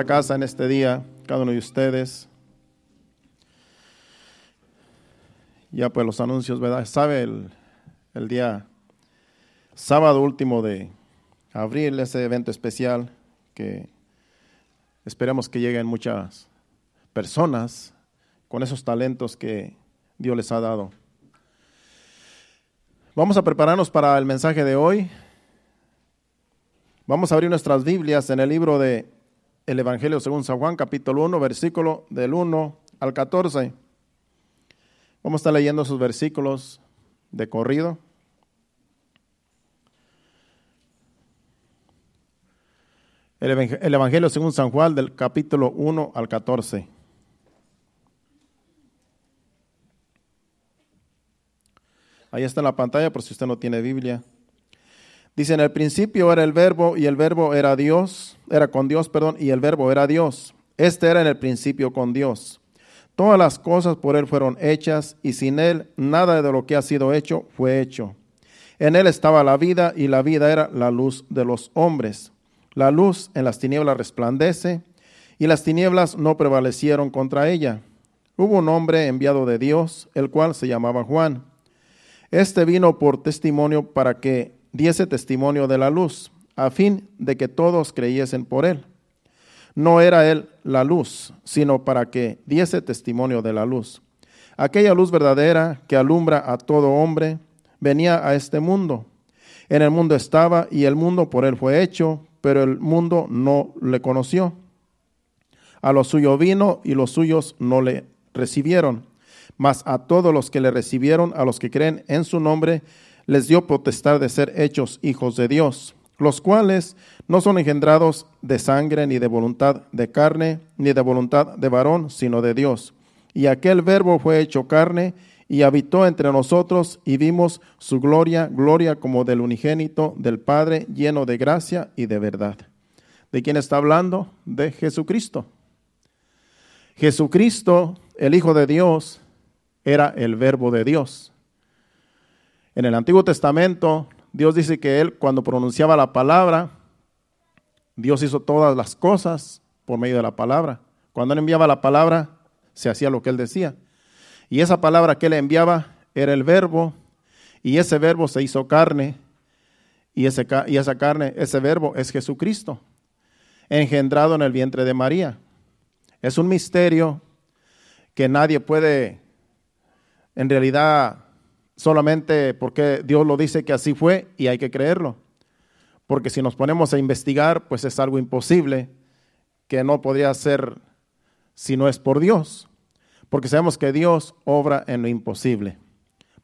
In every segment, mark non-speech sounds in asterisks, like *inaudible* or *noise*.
a casa en este día, cada uno de ustedes. Ya pues los anuncios, ¿verdad? Sabe el, día sábado último de abril, ese evento especial que esperemos que lleguen muchas personas con esos talentos que Dios les ha dado. Vamos a prepararnos para el mensaje de hoy. Vamos a abrir nuestras Biblias en el libro de el Evangelio según San Juan, capítulo 1, versículo del 1 al 14. Vamos a estar leyendo esos versículos de corrido. El Evangelio según San Juan del capítulo 1 al 14. Ahí está en la pantalla por si usted no tiene Biblia. Dice, en el principio era el verbo y el verbo era Dios, era con Dios, perdón, y el verbo era Dios. Este era en el principio con Dios. Todas las cosas por Él fueron hechas y sin Él nada de lo que ha sido hecho fue hecho. En Él estaba la vida y la vida era la luz de los hombres. La luz en las tinieblas resplandece y las tinieblas no prevalecieron contra ella. Hubo un hombre enviado de Dios, el cual se llamaba Juan. Este vino por testimonio para que diese testimonio de la luz, a fin de que todos creyesen por él. No era él la luz, sino para que diese testimonio de la luz. Aquella luz verdadera que alumbra a todo hombre venía a este mundo. En el mundo estaba y el mundo por él fue hecho, pero el mundo no le conoció. A lo suyo vino y los suyos no le recibieron. Mas a todos los que le recibieron, a los que creen en su nombre, les dio potestad de ser hechos hijos de Dios, los cuales no son engendrados de sangre, ni de voluntad de carne, ni de voluntad de varón, sino de Dios. Y aquel verbo fue hecho carne y habitó entre nosotros y vimos su gloria, gloria como del unigénito del Padre, lleno de gracia y de verdad. ¿De quién está hablando? De Jesucristo. Jesucristo, el Hijo de Dios, era el verbo de Dios. En el Antiguo Testamento, Dios dice que Él cuando pronunciaba la palabra, Dios hizo todas las cosas por medio de la palabra. Cuando Él enviaba la palabra, se hacía lo que Él decía. Y esa palabra que Él enviaba era el verbo, y ese verbo se hizo carne, y, ese, y esa carne, ese verbo es Jesucristo, engendrado en el vientre de María. Es un misterio que nadie puede en realidad solamente porque Dios lo dice que así fue y hay que creerlo. Porque si nos ponemos a investigar, pues es algo imposible que no podría ser si no es por Dios. Porque sabemos que Dios obra en lo imposible.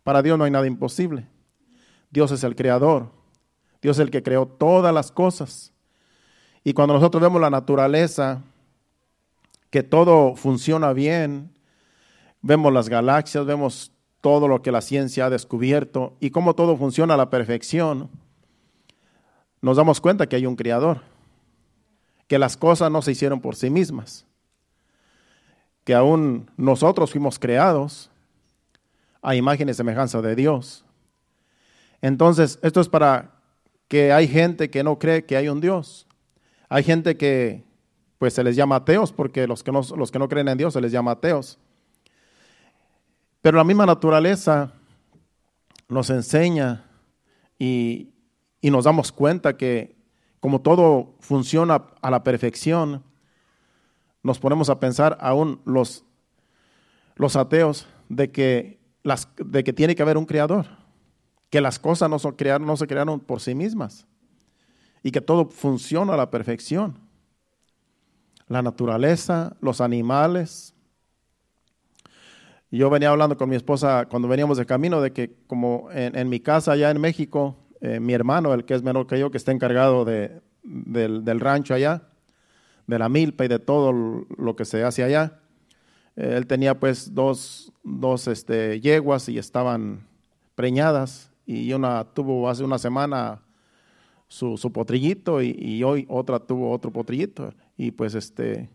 Para Dios no hay nada imposible. Dios es el creador. Dios es el que creó todas las cosas. Y cuando nosotros vemos la naturaleza, que todo funciona bien, vemos las galaxias, vemos todo lo que la ciencia ha descubierto y cómo todo funciona a la perfección, nos damos cuenta que hay un creador, que las cosas no se hicieron por sí mismas, que aún nosotros fuimos creados a imagen y semejanza de Dios. Entonces, esto es para que hay gente que no cree que hay un Dios. Hay gente que pues se les llama ateos porque los que no, los que no creen en Dios se les llama ateos. Pero la misma naturaleza nos enseña y, nos damos cuenta que como todo funciona a la perfección, nos ponemos a pensar aún los, los ateos de que, las, de que tiene que haber un creador, que las cosas no, son no se crearon por sí mismas y que todo funciona a la perfección. La naturaleza, los animales, yo venía hablando con mi esposa cuando veníamos de camino de que como en, mi casa allá en México, eh, mi hermano, el que es menor que yo, que está encargado de, del, rancho allá, de la milpa y de todo lo que se hace allá, eh, él tenía pues dos, dos este, yeguas y estaban preñadas. Y una tuvo hace una semana su, su potrillito y, y, hoy otra tuvo otro potrillito. Y pues este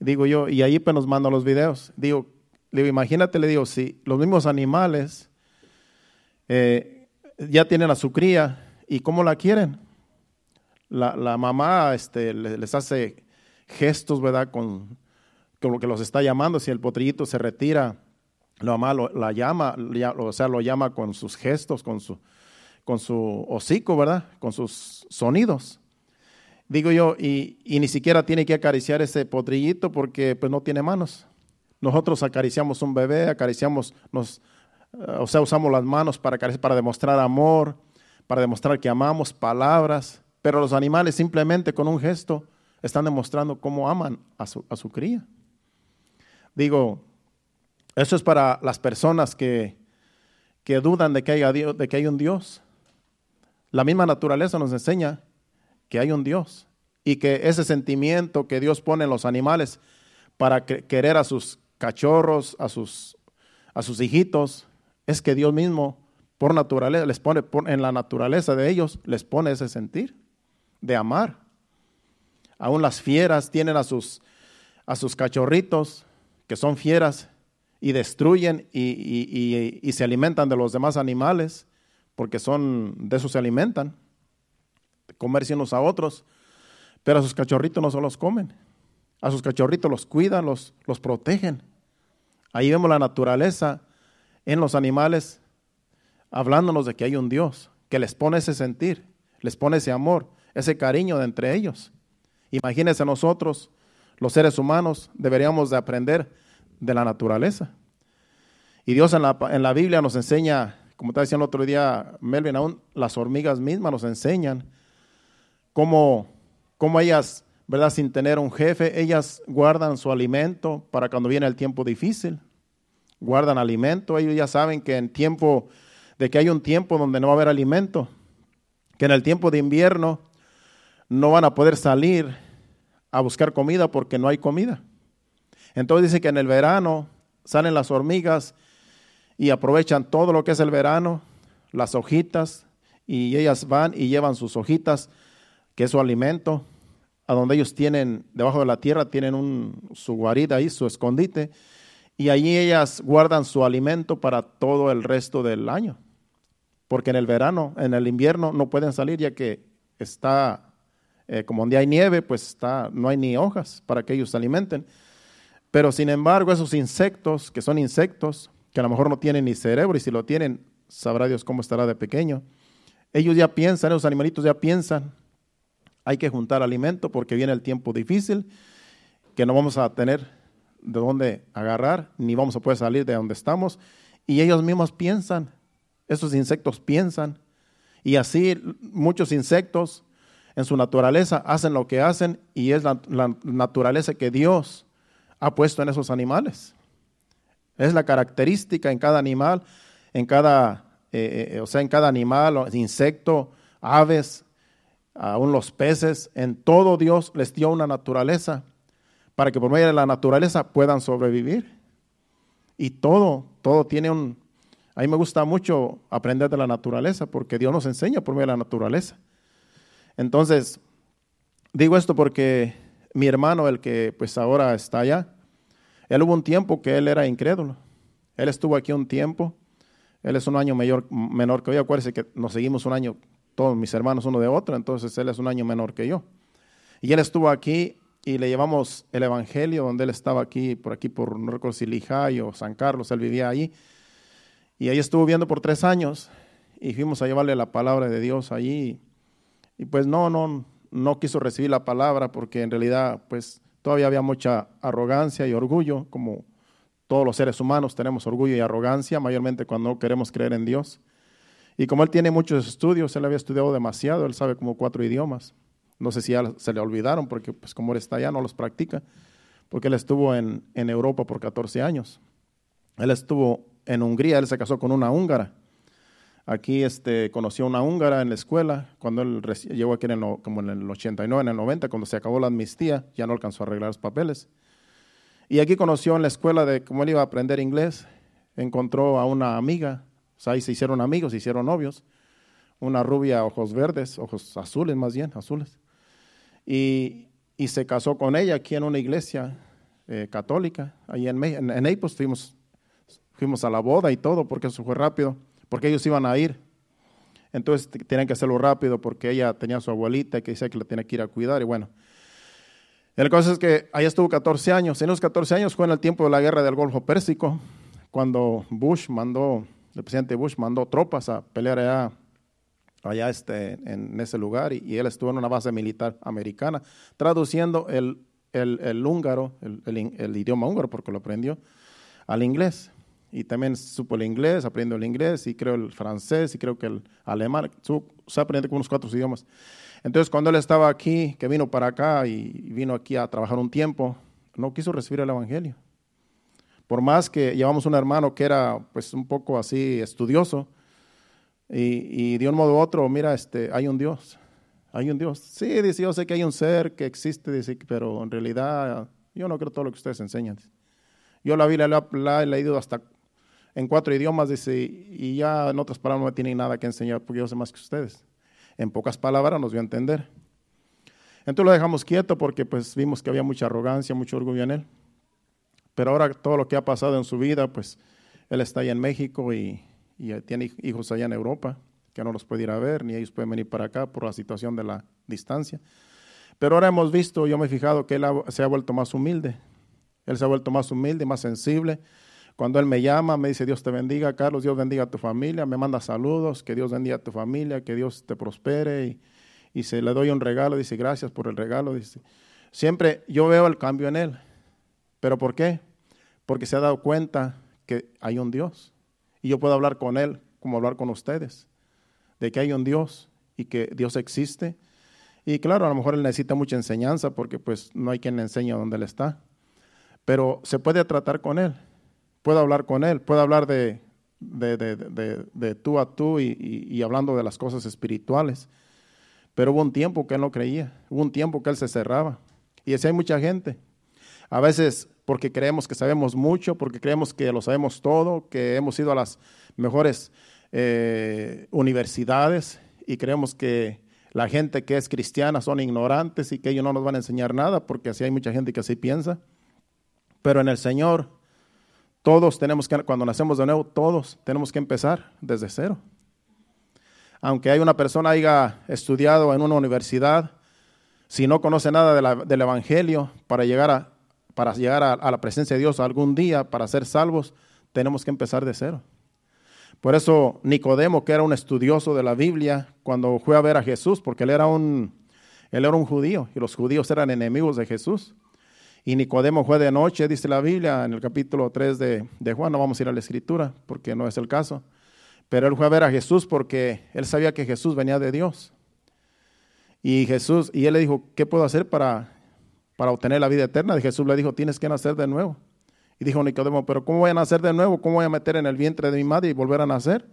digo yo y ahí pues nos mandan los videos. Digo le imagínate, le digo, si los mismos animales eh, ya tienen a su cría y cómo la quieren. La, mamá este, les hace gestos, ¿verdad? Con, con lo que los está llamando. Si el potrillito se retira, lo ama, la llama, o sea, lo llama con sus gestos, con su, con su hocico, ¿verdad? Con sus sonidos. Digo yo, y, y, ni siquiera tiene que acariciar ese potrillito porque pues no tiene manos. Nosotros acariciamos un bebé, acariciamos, nos, o sea, usamos las manos para, para demostrar amor, para demostrar que amamos, palabras, pero los animales simplemente con un gesto están demostrando cómo aman a su, a su cría. Digo, eso es para las personas que, que dudan de que, haya Dios, de que hay un Dios. La misma naturaleza nos enseña que hay un Dios y que ese sentimiento que Dios pone en los animales para querer a sus cachorros, a sus, a sus hijitos, es que Dios mismo por naturaleza les pone en la naturaleza de ellos les pone ese sentir de amar. Aún las fieras tienen a sus a sus cachorritos que son fieras y destruyen y, y se alimentan de los demás animales porque son de eso se alimentan comerse unos a otros, pero a sus cachorritos no se los comen. A sus cachorritos los cuidan, los, los protegen. Ahí vemos la naturaleza en los animales hablándonos de que hay un Dios que les pone ese sentir, les pone ese amor, ese cariño de entre ellos. Imagínense nosotros, los seres humanos, deberíamos de aprender de la naturaleza. Y Dios en la, en la Biblia nos enseña, como estaba diciendo el otro día Melvin, aún las hormigas mismas nos enseñan como, como ellas, ¿verdad? Sin tener un jefe, ellas guardan su alimento para cuando viene el tiempo difícil. Guardan alimento, ellos ya saben que en tiempo, de que hay un tiempo donde no va a haber alimento, que en el tiempo de invierno no van a poder salir a buscar comida porque no hay comida. Entonces dice que en el verano salen las hormigas y aprovechan todo lo que es el verano, las hojitas, y ellas van y llevan sus hojitas que es su alimento, a donde ellos tienen, debajo de la tierra, tienen un, su guarida ahí, su escondite, y allí ellas guardan su alimento para todo el resto del año. Porque en el verano, en el invierno, no pueden salir ya que está, eh, como donde hay nieve, pues está, no hay ni hojas para que ellos se alimenten. Pero sin embargo, esos insectos, que son insectos, que a lo mejor no tienen ni cerebro, y si lo tienen, sabrá Dios cómo estará de pequeño, ellos ya piensan, esos animalitos ya piensan hay que juntar alimento porque viene el tiempo difícil, que no vamos a tener de dónde agarrar, ni vamos a poder salir de donde estamos. Y ellos mismos piensan, esos insectos piensan. Y así muchos insectos en su naturaleza hacen lo que hacen y es la, naturaleza que Dios ha puesto en esos animales. Es la característica en cada animal, en cada, eh, eh, o sea, en cada animal, insecto, aves, aún los peces, en todo Dios les dio una naturaleza para que por medio de la naturaleza puedan sobrevivir. Y todo, todo tiene un... A mí me gusta mucho aprender de la naturaleza porque Dios nos enseña por medio de la naturaleza. Entonces, digo esto porque mi hermano, el que pues ahora está allá, él hubo un tiempo que él era incrédulo. Él estuvo aquí un tiempo. Él es un año mayor, menor que yo. Acuérdense que nos seguimos un año todos mis hermanos uno de otro, entonces él es un año menor que yo. Y él estuvo aquí y le llevamos el Evangelio, donde él estaba aquí, por aquí, por no recuerdo si Lijay o San Carlos, él vivía allí. Y ahí estuvo viendo por tres años y fuimos a llevarle la palabra de Dios allí. Y pues no, no, no quiso recibir la palabra porque en realidad pues todavía había mucha arrogancia y orgullo, como todos los seres humanos tenemos orgullo y arrogancia, mayormente cuando queremos creer en Dios. Y como él tiene muchos estudios, él había estudiado demasiado, él sabe como cuatro idiomas. No sé si ya se le olvidaron, porque pues como él está allá no los practica, porque él estuvo en, en Europa por 14 años. Él estuvo en Hungría, él se casó con una húngara. Aquí este, conoció a una húngara en la escuela, cuando él llegó aquí en el, como en el 89, en el 90, cuando se acabó la amnistía, ya no alcanzó a arreglar los papeles. Y aquí conoció en la escuela de cómo él iba a aprender inglés, encontró a una amiga ahí se hicieron amigos, se hicieron novios. Una rubia, ojos verdes, ojos azules más bien, azules. Y, se casó con ella aquí en una iglesia eh, católica, ahí en, en, en. Fuimos, fuimos a la boda y todo, porque eso fue rápido, porque ellos iban a ir. Entonces tenían que hacerlo rápido porque ella tenía a su abuelita que decía que la tenía que ir a cuidar. Y bueno, El caso es que ahí estuvo 14 años. En los 14 años fue en el tiempo de la guerra del Golfo Pérsico, cuando Bush mandó, el presidente Bush mandó tropas a pelear allá, este, en ese lugar y, él estuvo en una base militar americana, traduciendo el, el, húngaro, el, idioma húngaro, porque lo aprendió, al inglés. Y también supo el inglés, aprendió el inglés y creo el francés y creo que el alemán. Se aprende con unos cuatro idiomas. Entonces, cuando él estaba aquí, que vino para acá y vino aquí a trabajar un tiempo, no quiso recibir el Evangelio. Por más que llevamos un hermano que era pues un poco así estudioso y, de un modo u otro, mira, este, hay un Dios, hay un Dios. Sí, dice, yo sé que hay un ser que existe, dice, pero en realidad yo no creo todo lo que ustedes enseñan. Yo la Biblia la, he leído hasta en cuatro idiomas, dice, y ya en otras palabras no me tienen nada que enseñar porque yo sé más que ustedes. En pocas palabras nos dio a entender. Entonces lo dejamos quieto porque pues vimos que había mucha arrogancia, mucho orgullo en él. Pero ahora todo lo que ha pasado en su vida, pues él está allá en México y, tiene hijos allá en Europa, que no los puede ir a ver, ni ellos pueden venir para acá por la situación de la distancia. Pero ahora hemos visto, yo me he fijado que él se ha vuelto más humilde. Él se ha vuelto más humilde, más sensible. Cuando él me llama, me dice, Dios te bendiga, Carlos, Dios bendiga a tu familia, me manda saludos, que Dios bendiga a tu familia, que Dios te prospere. Y, se le doy un regalo, dice, gracias por el regalo. Dice, siempre yo veo el cambio en él. ¿Pero por qué? Porque se ha dado cuenta que hay un Dios. Y yo puedo hablar con él como hablar con ustedes, de que hay un Dios y que Dios existe. Y claro, a lo mejor él necesita mucha enseñanza porque pues no hay quien le enseñe dónde él está. Pero se puede tratar con él puedo hablar con Él, puedo hablar de, de, tú a tú y, hablando de las cosas espirituales. Pero hubo un tiempo que Él no creía, hubo un tiempo que Él se cerraba. Y así hay mucha gente. A veces porque creemos que sabemos mucho, porque creemos que lo sabemos todo, que hemos ido a las mejores eh, universidades y creemos que la gente que es cristiana son ignorantes y que ellos no nos van a enseñar nada, porque así hay mucha gente que así piensa. Pero en el Señor todos tenemos que, cuando nacemos de nuevo, todos tenemos que empezar desde cero. Aunque hay una persona haya estudiado en una universidad, si no conoce nada del Evangelio, para llegar, a, para llegar a, la presencia de Dios algún día, para ser salvos, tenemos que empezar de cero. Por eso Nicodemo, que era un estudioso de la Biblia, cuando fue a ver a Jesús, porque él era un, él era un judío y los judíos eran enemigos de Jesús, y Nicodemo fue de noche, dice la Biblia, en el capítulo 3 de, de, Juan, no vamos a ir a la escritura porque no es el caso, pero él fue a ver a Jesús porque él sabía que Jesús venía de Dios. Y Jesús, y él le dijo, ¿qué puedo hacer para, para obtener la vida eterna? Jesús le dijo, tienes que nacer de nuevo. Y dijo Nicodemo, pero ¿cómo voy a nacer de nuevo? ¿Cómo voy a meter en el vientre de mi madre y volver a nacer?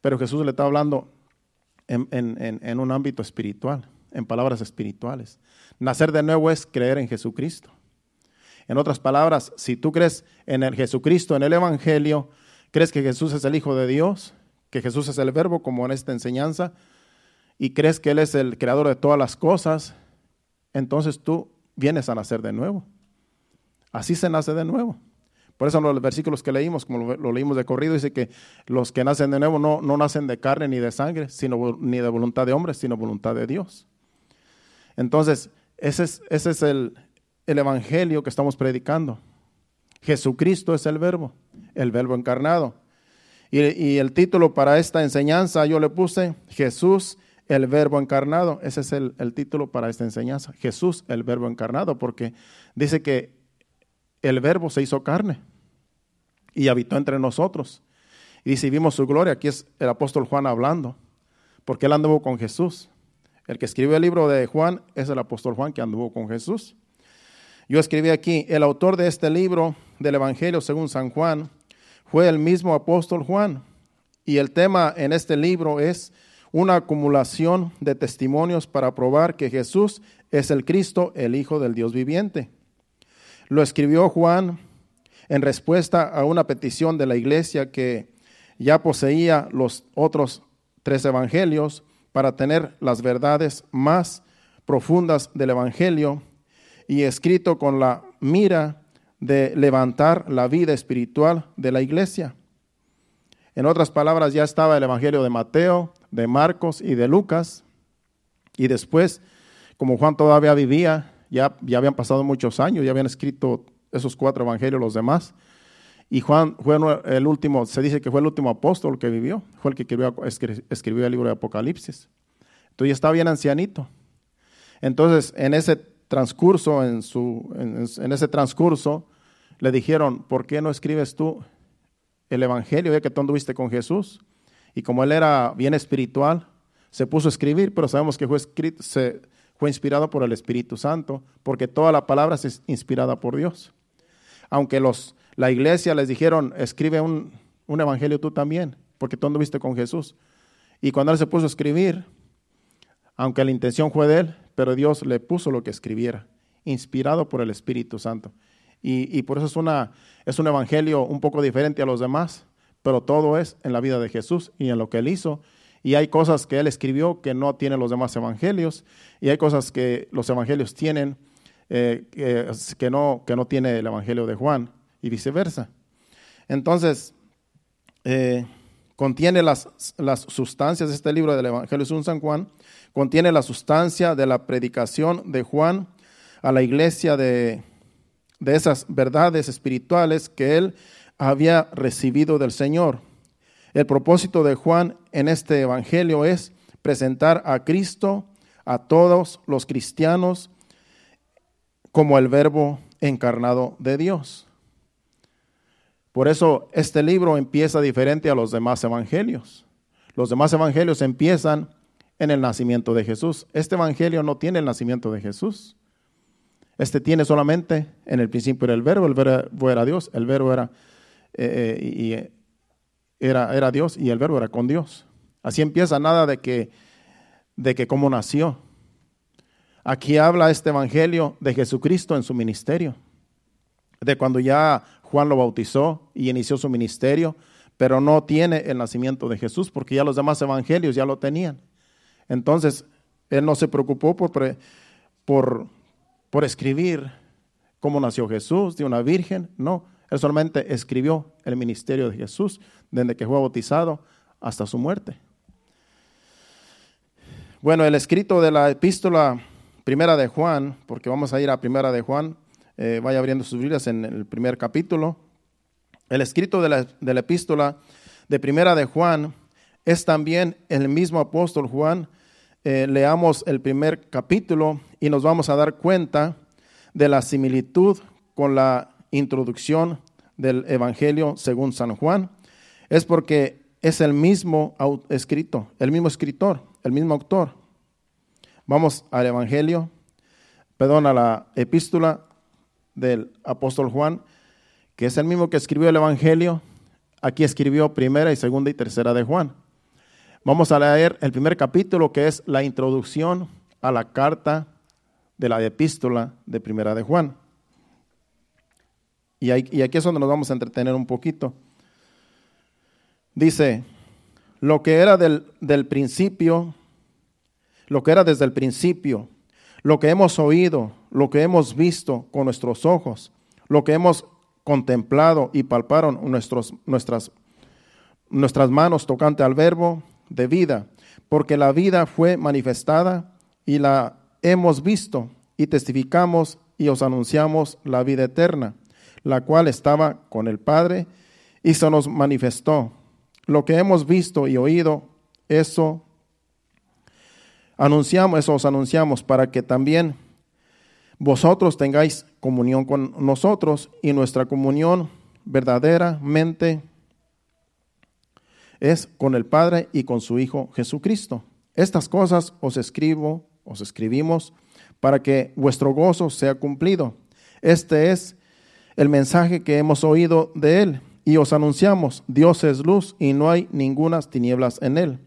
Pero Jesús le está hablando en, en, en un ámbito espiritual, en palabras espirituales. Nacer de nuevo es creer en Jesucristo. En otras palabras, si tú crees en el Jesucristo, en el Evangelio, crees que Jesús es el Hijo de Dios, que Jesús es el Verbo, como en esta enseñanza, y crees que Él es el creador de todas las cosas, entonces tú vienes a nacer de nuevo. Así se nace de nuevo. Por eso los versículos que leímos, como lo, leímos de corrido, dice que los que nacen de nuevo no, no nacen de carne ni de sangre, sino, ni de voluntad de hombres, sino voluntad de Dios. Entonces, ese es, ese es el, el evangelio que estamos predicando. Jesucristo es el verbo, el verbo encarnado. Y, el título para esta enseñanza yo le puse Jesús, el verbo encarnado. Ese es el, el título para esta enseñanza. Jesús, el verbo encarnado, porque dice que el verbo se hizo carne y habitó entre nosotros. Y dice, vimos su gloria. Aquí es el apóstol Juan hablando, porque él anduvo con Jesús. El que escribió el libro de Juan es el apóstol Juan que anduvo con Jesús. Yo escribí aquí, el autor de este libro del Evangelio según San Juan fue el mismo apóstol Juan. Y el tema en este libro es una acumulación de testimonios para probar que Jesús es el Cristo, el Hijo del Dios viviente. Lo escribió Juan en respuesta a una petición de la iglesia que ya poseía los otros tres evangelios para tener las verdades más profundas del Evangelio y escrito con la mira de levantar la vida espiritual de la iglesia. En otras palabras, ya estaba el Evangelio de Mateo, de Marcos y de Lucas. Y después, como Juan todavía vivía, ya, ya habían pasado muchos años, ya habían escrito esos cuatro evangelios los demás. Y Juan fue el último, se dice que fue el último apóstol que vivió, fue el que escribió, el libro de Apocalipsis. Entonces ya estaba bien ancianito. Entonces, en ese transcurso, en, su, en, ese transcurso, le dijeron, ¿por qué no escribes tú el evangelio ya que tú anduviste con Jesús? Y como él era bien espiritual, se puso a escribir, pero sabemos que fue, inspirado por el Espíritu Santo, porque toda la palabra es inspirada por Dios. Aunque los la iglesia les dijeron, escribe un, evangelio tú también, porque tú anduviste con Jesús. Y cuando él se puso a escribir, aunque la intención fue de él, pero Dios le puso lo que escribiera, inspirado por el Espíritu Santo. Y, por eso es, una, es un evangelio un poco diferente a los demás, pero todo es en la vida de Jesús y en lo que él hizo. Y hay cosas que él escribió que no tienen los demás evangelios, y hay cosas que los evangelios tienen eh, que, no, que no tiene el evangelio de Juan y viceversa. Entonces, eh, contiene las, las, sustancias, este libro del Evangelio de San Juan, contiene la sustancia de la predicación de Juan a la iglesia de, de esas verdades espirituales que él había recibido del Señor. El propósito de Juan en este Evangelio es presentar a Cristo a todos los cristianos como el verbo encarnado de Dios. Por eso este libro empieza diferente a los demás evangelios. Los demás evangelios empiezan en el nacimiento de Jesús. Este evangelio no tiene el nacimiento de Jesús. Este tiene solamente en el principio el verbo, el verbo era Dios, el verbo era, eh, eh, y, eh, era, era Dios y el verbo era con Dios. Así empieza nada de que, de que cómo nació. Aquí habla este evangelio de Jesucristo en su ministerio, de cuando ya Juan lo bautizó y inició su ministerio, pero no tiene el nacimiento de Jesús porque ya los demás evangelios ya lo tenían. Entonces, él no se preocupó por, por, por escribir cómo nació Jesús de una virgen, no, él solamente escribió el ministerio de Jesús desde que fue bautizado hasta su muerte. Bueno, el escrito de la epístola primera de Juan, porque vamos a ir a primera de Juan, eh, vaya abriendo sus Biblias en el primer capítulo. El escrito de la, epístola de primera de Juan es también el mismo apóstol Juan. Eh, leamos el primer capítulo y nos vamos a dar cuenta de la similitud con la introducción del Evangelio según San Juan. Es porque es el mismo escrito, el mismo escritor, el mismo autor. Vamos al Evangelio, perdón, a la epístola del apóstol Juan, que es el mismo que escribió el Evangelio, aquí escribió primera y segunda y tercera de Juan. Vamos a leer el primer capítulo que es la introducción a la carta de la epístola de primera de Juan. Y, aquí es donde nos vamos a entretener un poquito. Dice, lo que era del, del principio, lo que era desde el principio, lo que hemos oído, lo que hemos visto con nuestros ojos, lo que hemos contemplado y palparon nuestros, nuestras, nuestras manos tocante al verbo de vida, porque la vida fue manifestada y la hemos visto y testificamos y os anunciamos la vida eterna, la cual estaba con el Padre y se nos manifestó. Lo que hemos visto y oído, eso anunciamos, eso os anunciamos para que también vosotros tengáis comunión con nosotros y nuestra comunión verdaderamente es con el Padre y con su Hijo Jesucristo. Estas cosas os escribo, os escribimos para que vuestro gozo sea cumplido. Este es el mensaje que hemos oído de Él y os anunciamos, Dios es luz y no hay ningunas tinieblas en Él.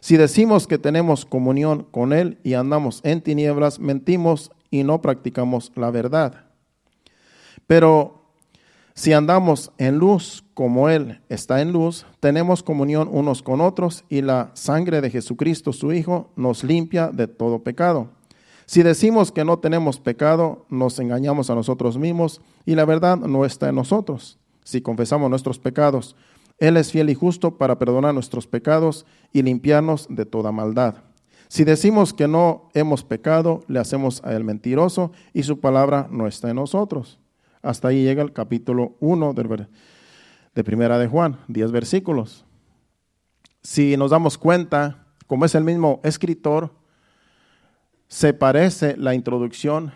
Si decimos que tenemos comunión con Él y andamos en tinieblas, mentimos y no practicamos la verdad. Pero si andamos en luz como Él está en luz, tenemos comunión unos con otros y la sangre de Jesucristo, su Hijo, nos limpia de todo pecado. Si decimos que no tenemos pecado, nos engañamos a nosotros mismos y la verdad no está en nosotros. Si confesamos nuestros pecados, Él es fiel y justo para perdonar nuestros pecados y limpiarnos de toda maldad. Si decimos que no hemos pecado, le hacemos a él mentiroso y su palabra no está en nosotros. Hasta ahí llega el capítulo 1 de Primera de Juan, 10 versículos. Si nos damos cuenta, como es el mismo escritor, se parece la introducción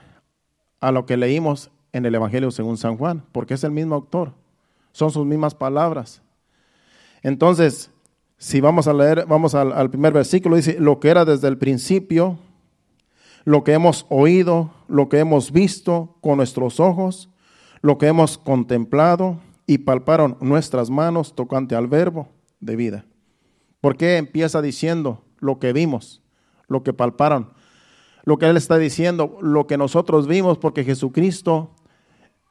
a lo que leímos en el Evangelio según San Juan, porque es el mismo autor, son sus mismas palabras. Entonces, si vamos a leer, vamos al, primer versículo, dice, lo que era desde el principio, lo que hemos oído, lo que hemos visto con nuestros ojos, lo que hemos contemplado y palparon nuestras manos tocante al verbo de vida. ¿Por qué empieza diciendo lo que vimos, lo que palparon? Lo que él está diciendo, lo que nosotros vimos, porque Jesucristo,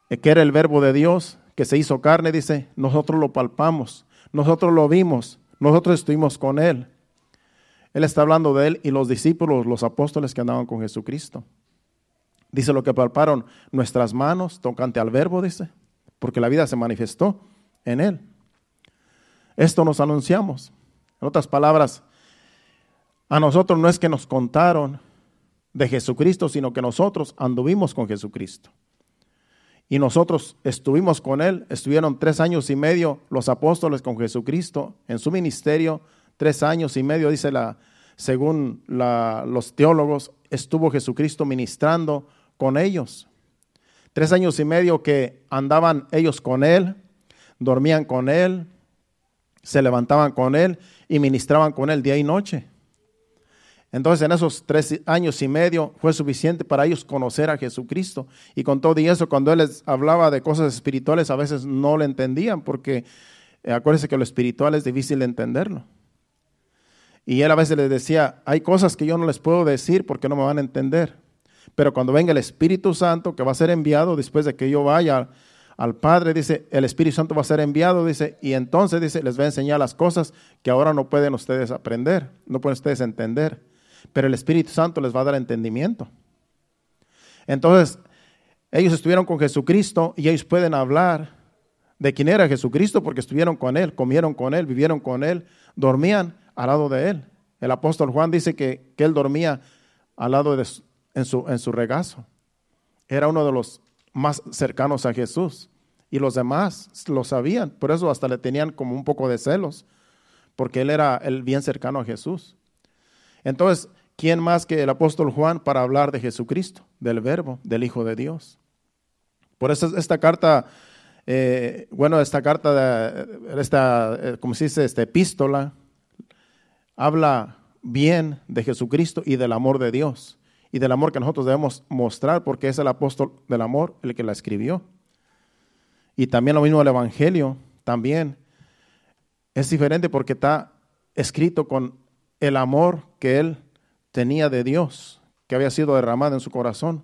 eh, que era el verbo de Dios, que se hizo carne, dice, nosotros lo palpamos, nosotros lo vimos, nosotros estuvimos con él. Él está hablando de él y los discípulos, los apóstoles que andaban con Jesucristo. Dice lo que palparon nuestras manos tocante al verbo, dice, porque la vida se manifestó en él. Esto nos anunciamos. En otras palabras, a nosotros no es que nos contaron de Jesucristo, sino que nosotros anduvimos con Jesucristo. Y nosotros estuvimos con Él, estuvieron tres años y medio los apóstoles con Jesucristo en su ministerio, tres años y medio, dice la, según los teólogos, estuvo Jesucristo ministrando con ellos. Tres años y medio que andaban ellos con Él, dormían con Él, se levantaban con Él y ministraban con Él día y noche. Entonces en esos tres años y medio fue suficiente para ellos conocer a Jesucristo. Y con todo y eso, cuando Él les hablaba de cosas espirituales, a veces no lo entendían, porque eh, acuérdense que lo espiritual es difícil de entenderlo. Y Él a veces les decía, hay cosas que yo no les puedo decir porque no me van a entender. Pero cuando venga el Espíritu Santo, que va a ser enviado después de que yo vaya al Padre, dice, el Espíritu Santo va a ser enviado, dice, y entonces, dice, les va a enseñar las cosas que ahora no pueden ustedes aprender, no pueden ustedes entender, pero el Espíritu Santo les va a dar entendimiento. Entonces, ellos estuvieron con Jesucristo y ellos pueden hablar de quién era Jesucristo porque estuvieron con Él, comieron con Él, vivieron con Él, dormían al lado de Él. El apóstol Juan dice que, que Él dormía al lado de, en su, en su regazo. Era uno de los más cercanos a Jesús. Y los demás lo sabían, por eso hasta le tenían como un poco de celos, porque él era el bien cercano a Jesús. Entonces, ¿quién más que el apóstol Juan para hablar de Jesucristo, del verbo, del Hijo de Dios? Por eso esta carta, eh, bueno, esta carta, de, esta, eh, como se dice, esta epístola, habla bien de Jesucristo y del amor de Dios y del amor que nosotros debemos mostrar, porque es el apóstol del amor el que la escribió. Y también lo mismo el Evangelio, también es diferente porque está escrito con el amor que él tenía de Dios, que había sido derramado en su corazón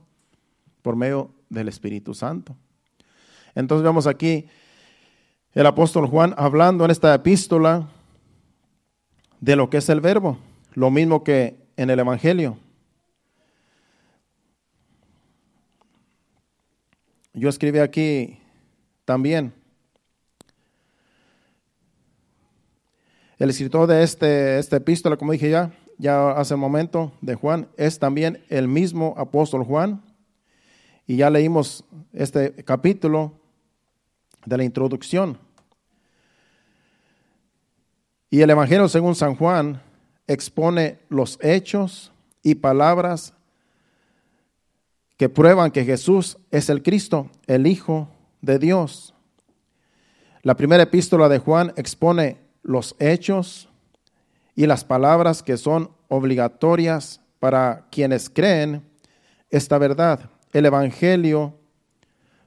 por medio del Espíritu Santo. Entonces vemos aquí el apóstol Juan hablando en esta epístola de lo que es el verbo, lo mismo que en el Evangelio. Yo escribí aquí también. El escritor de este, epístola, como dije ya, ya hace un momento, de Juan, es también el mismo apóstol Juan. Y ya leímos este capítulo de la introducción. Y el Evangelio según San Juan expone los hechos y palabras que prueban que Jesús es el Cristo, el Hijo de Dios. La primera epístola de Juan expone los hechos y las palabras que son obligatorias para quienes creen esta verdad. El Evangelio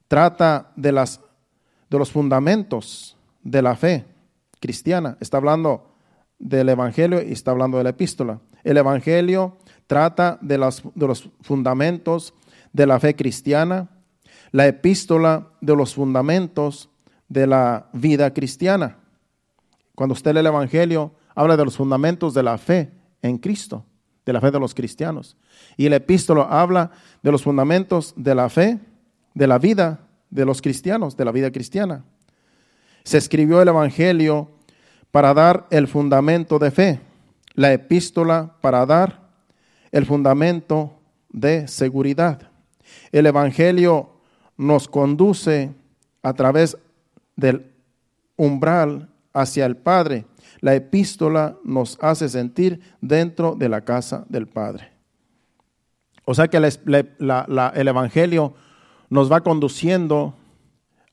trata de, las, de los fundamentos de la fe cristiana. Está hablando del Evangelio y está hablando de la epístola. El Evangelio trata de, de los fundamentos de la fe cristiana, la epístola de los fundamentos de la vida cristiana. Cuando usted lee el Evangelio, habla de los fundamentos de la fe en Cristo, de la fe de los cristianos. Y el epístola habla de los fundamentos de la fe, de la vida de los cristianos, de la vida cristiana. Se escribió el Evangelio para dar el fundamento de fe, la epístola para dar el fundamento de seguridad. El Evangelio nos conduce a través del umbral hacia el Padre. La epístola nos hace sentir dentro de la casa del Padre. O sea que el Evangelio nos va conduciendo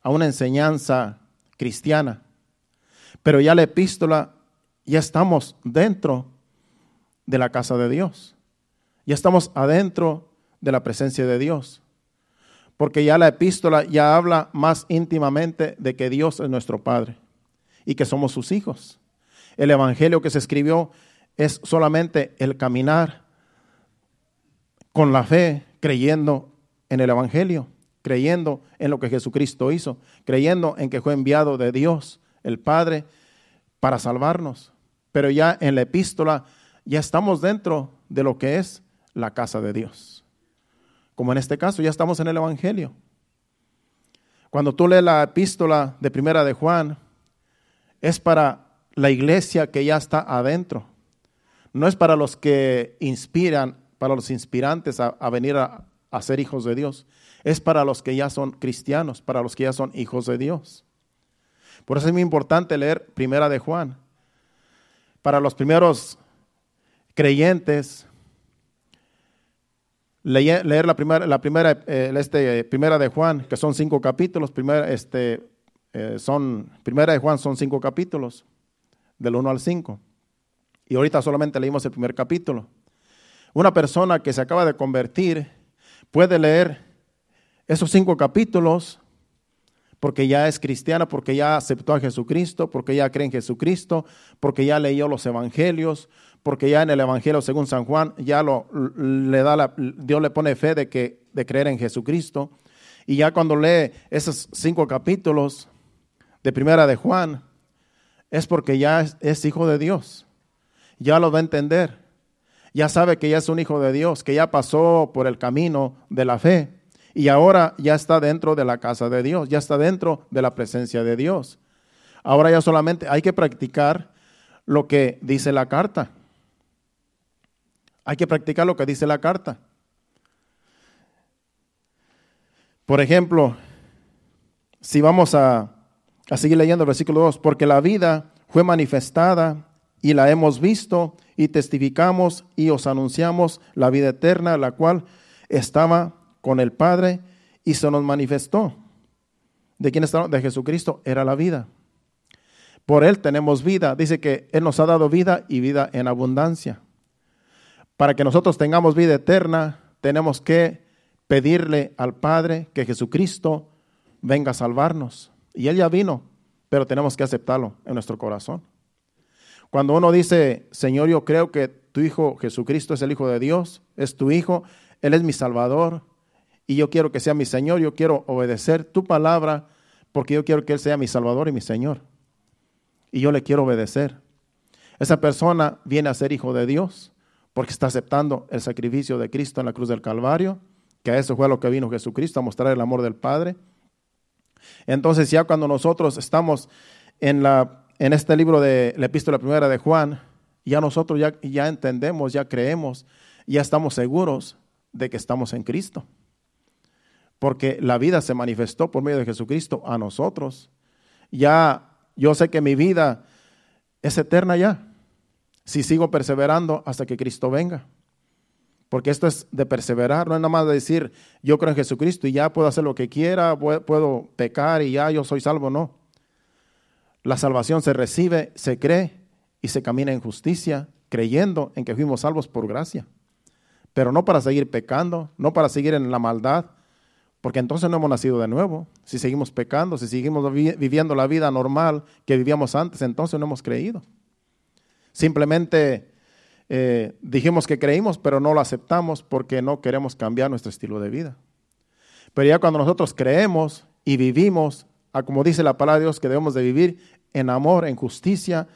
a una enseñanza cristiana. Pero ya la epístola, ya estamos dentro de la casa de Dios. Ya estamos adentro de la presencia de Dios. Porque ya la epístola ya habla más íntimamente de que Dios es nuestro Padre y que somos sus hijos. El Evangelio que se escribió es solamente el caminar con la fe, creyendo en el Evangelio, creyendo en lo que Jesucristo hizo, creyendo en que fue enviado de Dios, el Padre, para salvarnos. Pero ya en la epístola ya estamos dentro de lo que es la casa de Dios. Como en este caso, ya estamos en el Evangelio. Cuando tú lees la epístola de Primera de Juan, es para la iglesia que ya está adentro. No es para los que inspiran, para los inspirantes a, venir a, ser hijos de Dios. Es para los que ya son cristianos, para los que ya son hijos de Dios. Por eso es muy importante leer Primera de Juan. Para los primeros creyentes, leer la primera, la primera, eh, este, primera de Juan, que son cinco capítulos, primera, este, eh, son, primera de Juan son cinco capítulos, del 1 al 5. Y ahorita solamente leímos el primer capítulo. Una persona que se acaba de convertir puede leer esos cinco capítulos porque ya es cristiana, porque ya aceptó a Jesucristo, porque ya cree en Jesucristo, porque ya leyó los evangelios, porque ya en el Evangelio según San Juan ya lo, le da la, Dios le pone fe de, que, de creer en Jesucristo. Y ya cuando lee esos cinco capítulos de primera de Juan, es porque ya es, hijo de Dios. Ya lo va a entender. Ya sabe que ya es un hijo de Dios, que ya pasó por el camino de la fe. Y ahora ya está dentro de la casa de Dios, ya está dentro de la presencia de Dios. Ahora ya solamente hay que practicar lo que dice la carta. Hay que practicar lo que dice la carta. Por ejemplo, si vamos a, seguir leyendo el versículo 2, porque la vida fue manifestada y la hemos visto y testificamos y os anunciamos la vida eterna, la cual estaba con el Padre y se nos manifestó. ¿De quién estaba? De Jesucristo era la vida. Por Él tenemos vida. Dice que Él nos ha dado vida y vida en abundancia. Para que nosotros tengamos vida eterna, tenemos que pedirle al Padre que Jesucristo venga a salvarnos. Y Él ya vino, pero tenemos que aceptarlo en nuestro corazón. Cuando uno dice, Señor, yo creo que tu Hijo Jesucristo es el Hijo de Dios, es tu Hijo, Él es mi Salvador, y yo quiero que sea mi Señor, yo quiero obedecer tu palabra, porque yo quiero que Él sea mi Salvador y mi Señor. Y yo le quiero obedecer. Esa persona viene a ser hijo de Dios porque está aceptando el sacrificio de Cristo en la cruz del Calvario, que a eso fue a lo que vino Jesucristo, a mostrar el amor del Padre. Entonces ya cuando nosotros estamos en, la, en este libro de la epístola primera de Juan, ya nosotros ya, ya entendemos, ya creemos, ya estamos seguros de que estamos en Cristo. Porque la vida se manifestó por medio de Jesucristo a nosotros. Ya yo sé que mi vida es eterna ya si sigo perseverando hasta que Cristo venga. Porque esto es de perseverar, no es nada más de decir, yo creo en Jesucristo y ya puedo hacer lo que quiera, puedo pecar y ya yo soy salvo, no. La salvación se recibe, se cree y se camina en justicia, creyendo en que fuimos salvos por gracia. Pero no para seguir pecando, no para seguir en la maldad, porque entonces no hemos nacido de nuevo. Si seguimos pecando, si seguimos viviendo la vida normal que vivíamos antes, entonces no hemos creído. Simplemente eh, dijimos que creímos, pero no lo aceptamos porque no queremos cambiar nuestro estilo de vida. Pero ya cuando nosotros creemos y vivimos, como dice la palabra de Dios, que debemos de vivir en amor, en justicia,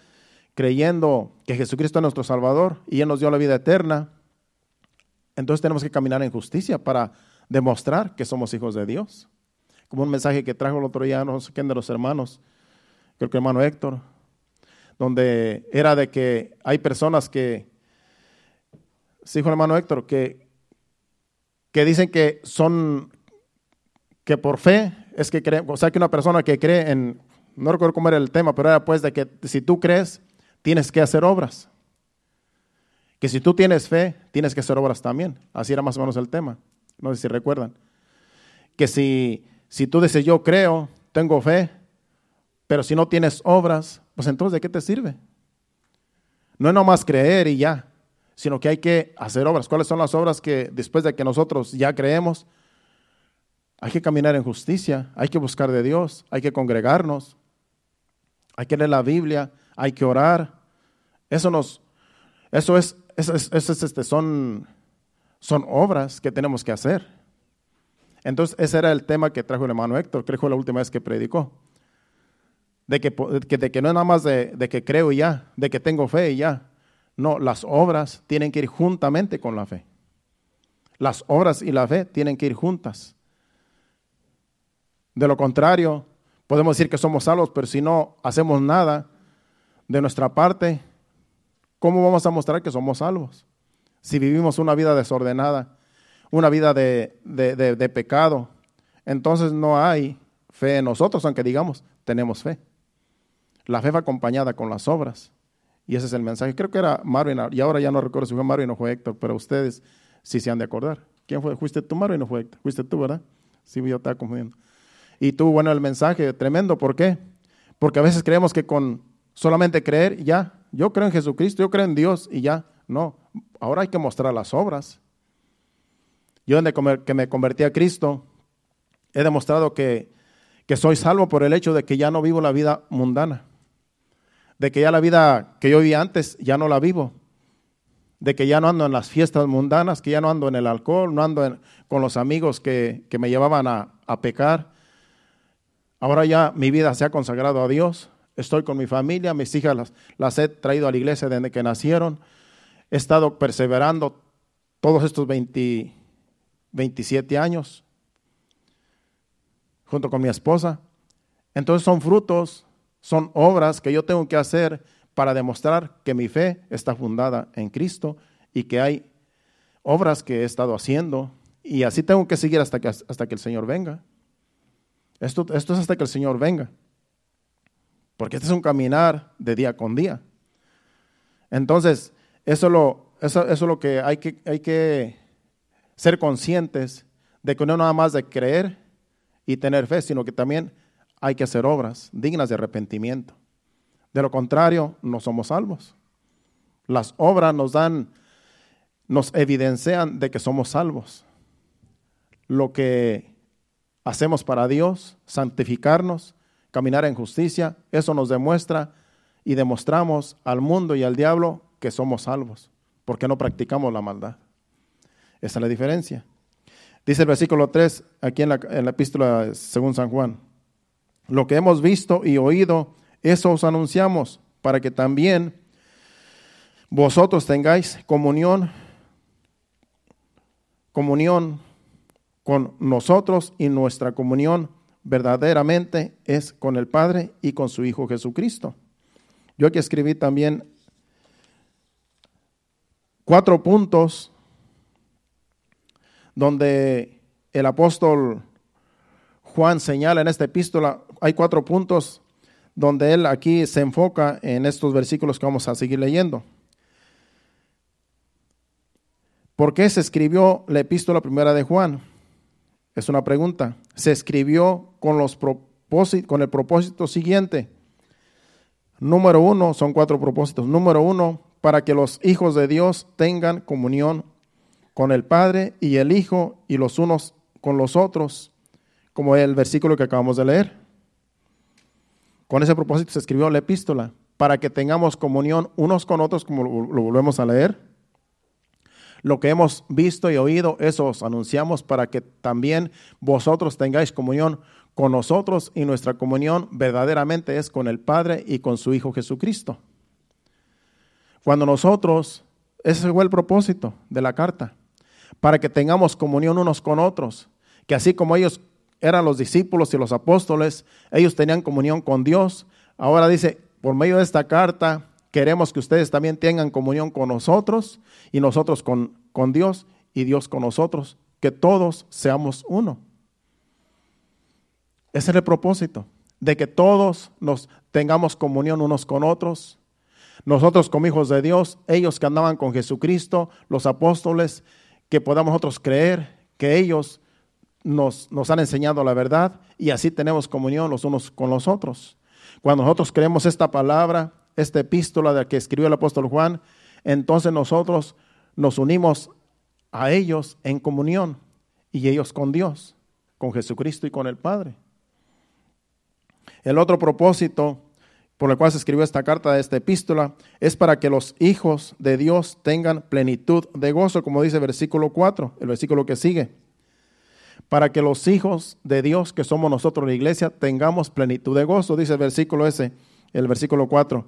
creyendo que Jesucristo es nuestro Salvador y Él nos dio la vida eterna, entonces tenemos que caminar en justicia para demostrar que somos hijos de Dios. Como un mensaje que trajo el otro día, no sé quién de los hermanos, creo que hermano Héctor, donde era de que hay personas que sí, hijo hermano Héctor, que, que dicen que son, que por fe es que creen, o sea, que una persona que cree en, no recuerdo cómo era el tema, pero era pues de que si tú crees, tienes que hacer obras. Que si tú tienes fe, tienes que hacer obras también. Así era más o menos el tema. No sé si recuerdan. Que si, si tú dices yo creo, tengo fe, pero si no tienes obras, pues entonces ¿de qué te sirve? No es nomás creer y ya, sino que hay que hacer obras. ¿Cuáles son las obras que después de que nosotros ya creemos? Hay que caminar en justicia, hay que buscar de Dios, hay que congregarnos, hay que leer la Biblia, hay que orar. Eso nos, eso es, eso es, este, son, son obras que tenemos que hacer. Entonces, ese era el tema que trajo el hermano Héctor, que fue la última vez que predicó. De que, de que no es nada más de, de que creo y ya, de que tengo fe y ya. No, las obras tienen que ir juntamente con la fe. Las obras y la fe tienen que ir juntas. De lo contrario, podemos decir que somos salvos, pero si no hacemos nada de nuestra parte, ¿cómo vamos a mostrar que somos salvos? Si vivimos una vida desordenada, una vida de, de pecado, entonces no hay fe en nosotros, aunque digamos, tenemos fe. La fe va acompañada con las obras. Y ese es el mensaje. Creo que era Marvin, y ahora ya no recuerdo si fue Marvin o fue Héctor, pero ustedes sí se han de acordar. ¿Quién fue? ¿Fuiste tú, Marvin, o fue Héctor? Fuiste tú, ¿verdad? Sí, yo estaba confundiendo. Y tú, bueno, el mensaje tremendo. ¿Por qué? Porque a veces creemos que con solamente creer, ya, yo creo en Jesucristo, yo creo en Dios y ya. No, ahora hay que mostrar las obras. Yo desde que me convertí a Cristo, he demostrado que, que soy salvo por el hecho de que ya no vivo la vida mundana de que ya la vida que yo vivía antes ya no la vivo, de que ya no ando en las fiestas mundanas, que ya no ando en el alcohol, no ando con los amigos que, me llevaban a, pecar. Ahora ya mi vida se ha consagrado a Dios, estoy con mi familia, mis hijas las, las he traído a la iglesia desde que nacieron, he estado perseverando todos estos 27 años junto con mi esposa. Entonces son frutos son obras que yo tengo que hacer para demostrar que mi fe está fundada en Cristo y que hay obras que he estado haciendo y así tengo que seguir hasta que, hasta que el Señor venga. Esto, esto es hasta que el Señor venga. Porque este es un caminar de día con día. Entonces, eso, lo, eso, es lo que hay, que hay que ser conscientes de que no nada más de creer y tener fe, sino que también hay que hacer obras dignas de arrepentimiento. De lo contrario, no somos salvos. Las obras nos dan, nos evidencian de que somos salvos. Lo que hacemos para Dios, santificarnos, caminar en justicia, eso nos demuestra y demostramos al mundo y al diablo que somos salvos, porque no practicamos la maldad. Esa es la diferencia. Dice el versículo 3 aquí en la, en la epístola según San Juan. Lo que hemos visto y oído, eso os anunciamos, para que también vosotros tengáis comunión, comunión con nosotros y nuestra comunión verdaderamente es con el Padre y con su Hijo Jesucristo. Yo aquí escribí también cuatro puntos donde el apóstol Juan señala en esta epístola hay cuatro puntos donde él aquí se enfoca en estos versículos que vamos a seguir leyendo. ¿Por qué se escribió la epístola primera de Juan? Es una pregunta. Se escribió con, los con el propósito siguiente. Número uno, son cuatro propósitos. Número uno, para que los hijos de Dios tengan comunión con el Padre y el Hijo y los unos con los otros, como el versículo que acabamos de leer. Con ese propósito se escribió la epístola, para que tengamos comunión unos con otros, como lo volvemos a leer. Lo que hemos visto y oído, eso os anunciamos para que también vosotros tengáis comunión con nosotros y nuestra comunión verdaderamente es con el Padre y con su Hijo Jesucristo. Cuando nosotros, ese fue el propósito de la carta, para que tengamos comunión unos con otros, que así como ellos eran los discípulos y los apóstoles, ellos tenían comunión con Dios. Ahora dice, por medio de esta carta, queremos que ustedes también tengan comunión con nosotros y nosotros con, con Dios y Dios con nosotros, que todos seamos uno. Ese es el propósito, de que todos nos tengamos comunión unos con otros. Nosotros como hijos de Dios, ellos que andaban con Jesucristo, los apóstoles, que podamos nosotros creer que ellos nos, nos han enseñado la verdad y así tenemos comunión los unos con los otros. Cuando nosotros creemos esta palabra, esta epístola de la que escribió el apóstol Juan, entonces nosotros nos unimos a ellos en comunión y ellos con Dios, con Jesucristo y con el Padre. El otro propósito por el cual se escribió esta carta de esta epístola es para que los hijos de Dios tengan plenitud de gozo, como dice el versículo 4, el versículo que sigue. Para que los hijos de Dios, que somos nosotros la iglesia, tengamos plenitud de gozo, dice el versículo ese, el versículo 4.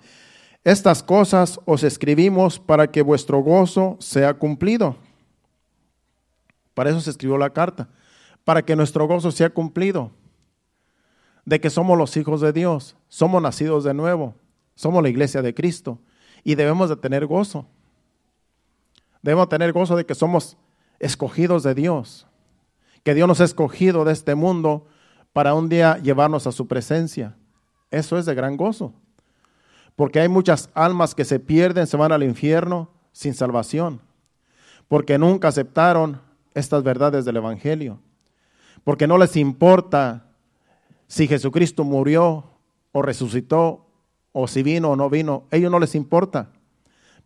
Estas cosas os escribimos para que vuestro gozo sea cumplido. Para eso se escribió la carta, para que nuestro gozo sea cumplido de que somos los hijos de Dios, somos nacidos de nuevo, somos la iglesia de Cristo y debemos de tener gozo. Debemos tener gozo de que somos escogidos de Dios, que Dios nos ha escogido de este mundo para un día llevarnos a su presencia. Eso es de gran gozo, porque hay muchas almas que se pierden, se van al infierno sin salvación, porque nunca aceptaron estas verdades del Evangelio, porque no les importa si Jesucristo murió o resucitó o si vino o no vino, ellos no les importa.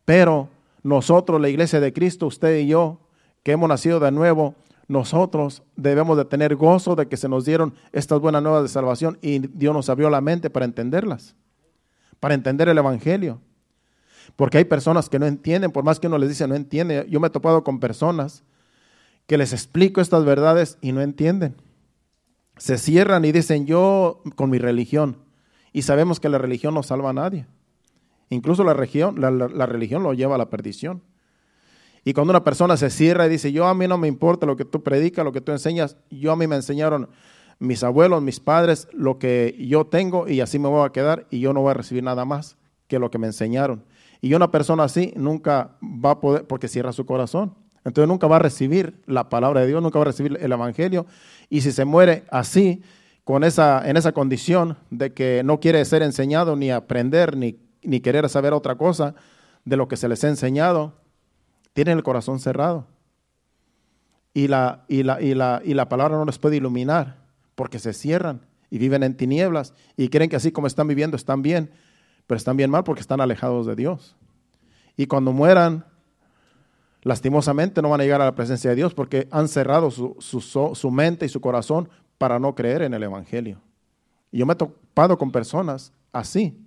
Pero nosotros, la iglesia de Cristo, usted y yo, que hemos nacido de nuevo, nosotros debemos de tener gozo de que se nos dieron estas buenas nuevas de salvación y Dios nos abrió la mente para entenderlas, para entender el Evangelio. Porque hay personas que no entienden, por más que uno les dice no entiende. Yo me he topado con personas que les explico estas verdades y no entienden se cierran y dicen yo con mi religión. Y sabemos que la religión no salva a nadie. Incluso la, religión, la, religión lo lleva a la perdición. Y cuando una persona se cierra y dice, yo a mí no me importa lo que tú predicas, lo que tú enseñas, yo a mí me enseñaron mis abuelos, mis padres, lo que yo tengo y así me voy a quedar y yo no voy a recibir nada más que lo que me enseñaron. Y una persona así nunca va a poder, porque cierra su corazón. Entonces nunca va a recibir la palabra de Dios, nunca va a recibir el Evangelio. Y si se muere así, con esa, en esa condición de que no quiere ser enseñado, ni aprender, ni, ni querer saber otra cosa de lo que se les ha enseñado, tienen el corazón cerrado. Y la, y la, y la, y la palabra no les puede iluminar porque se cierran y viven en tinieblas y creen que así como están viviendo están bien, pero están bien mal porque están alejados de Dios. Y cuando mueran, lastimosamente no van a llegar a la presencia de Dios porque han cerrado su, mente y su corazón para no creer en el Evangelio. Y yo me he topado con personas así,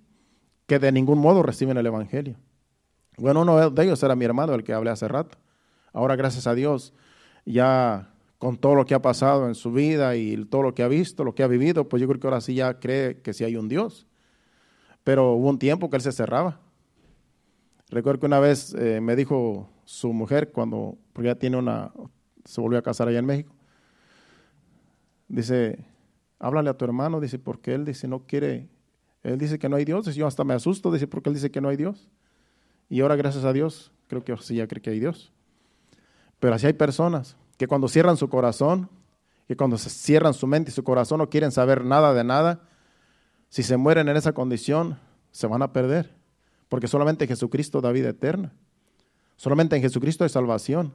que de ningún modo reciben el Evangelio. Bueno, uno de ellos era mi hermano, el que hablé hace rato. Ahora, gracias a Dios, ya con todo lo que ha pasado en su vida y todo lo que ha visto, lo que ha vivido, pues yo creo que ahora sí ya cree que sí hay un Dios. Pero hubo un tiempo que él se cerraba. Recuerdo que una vez eh, me dijo su mujer cuando, porque ya tiene una, se volvió a casar allá en México. Dice, háblale a tu hermano, dice, porque él dice, no quiere, él dice que no hay Dios, dice, yo hasta me asusto, dice, porque él dice que no hay Dios. Y ahora, gracias a Dios, creo que sí ya cree que hay Dios. Pero así hay personas que cuando cierran su corazón, que cuando se cierran su mente y su corazón no quieren saber nada de nada, si se mueren en esa condición, se van a perder. Porque solamente Jesucristo da vida eterna. Solamente en Jesucristo hay salvación.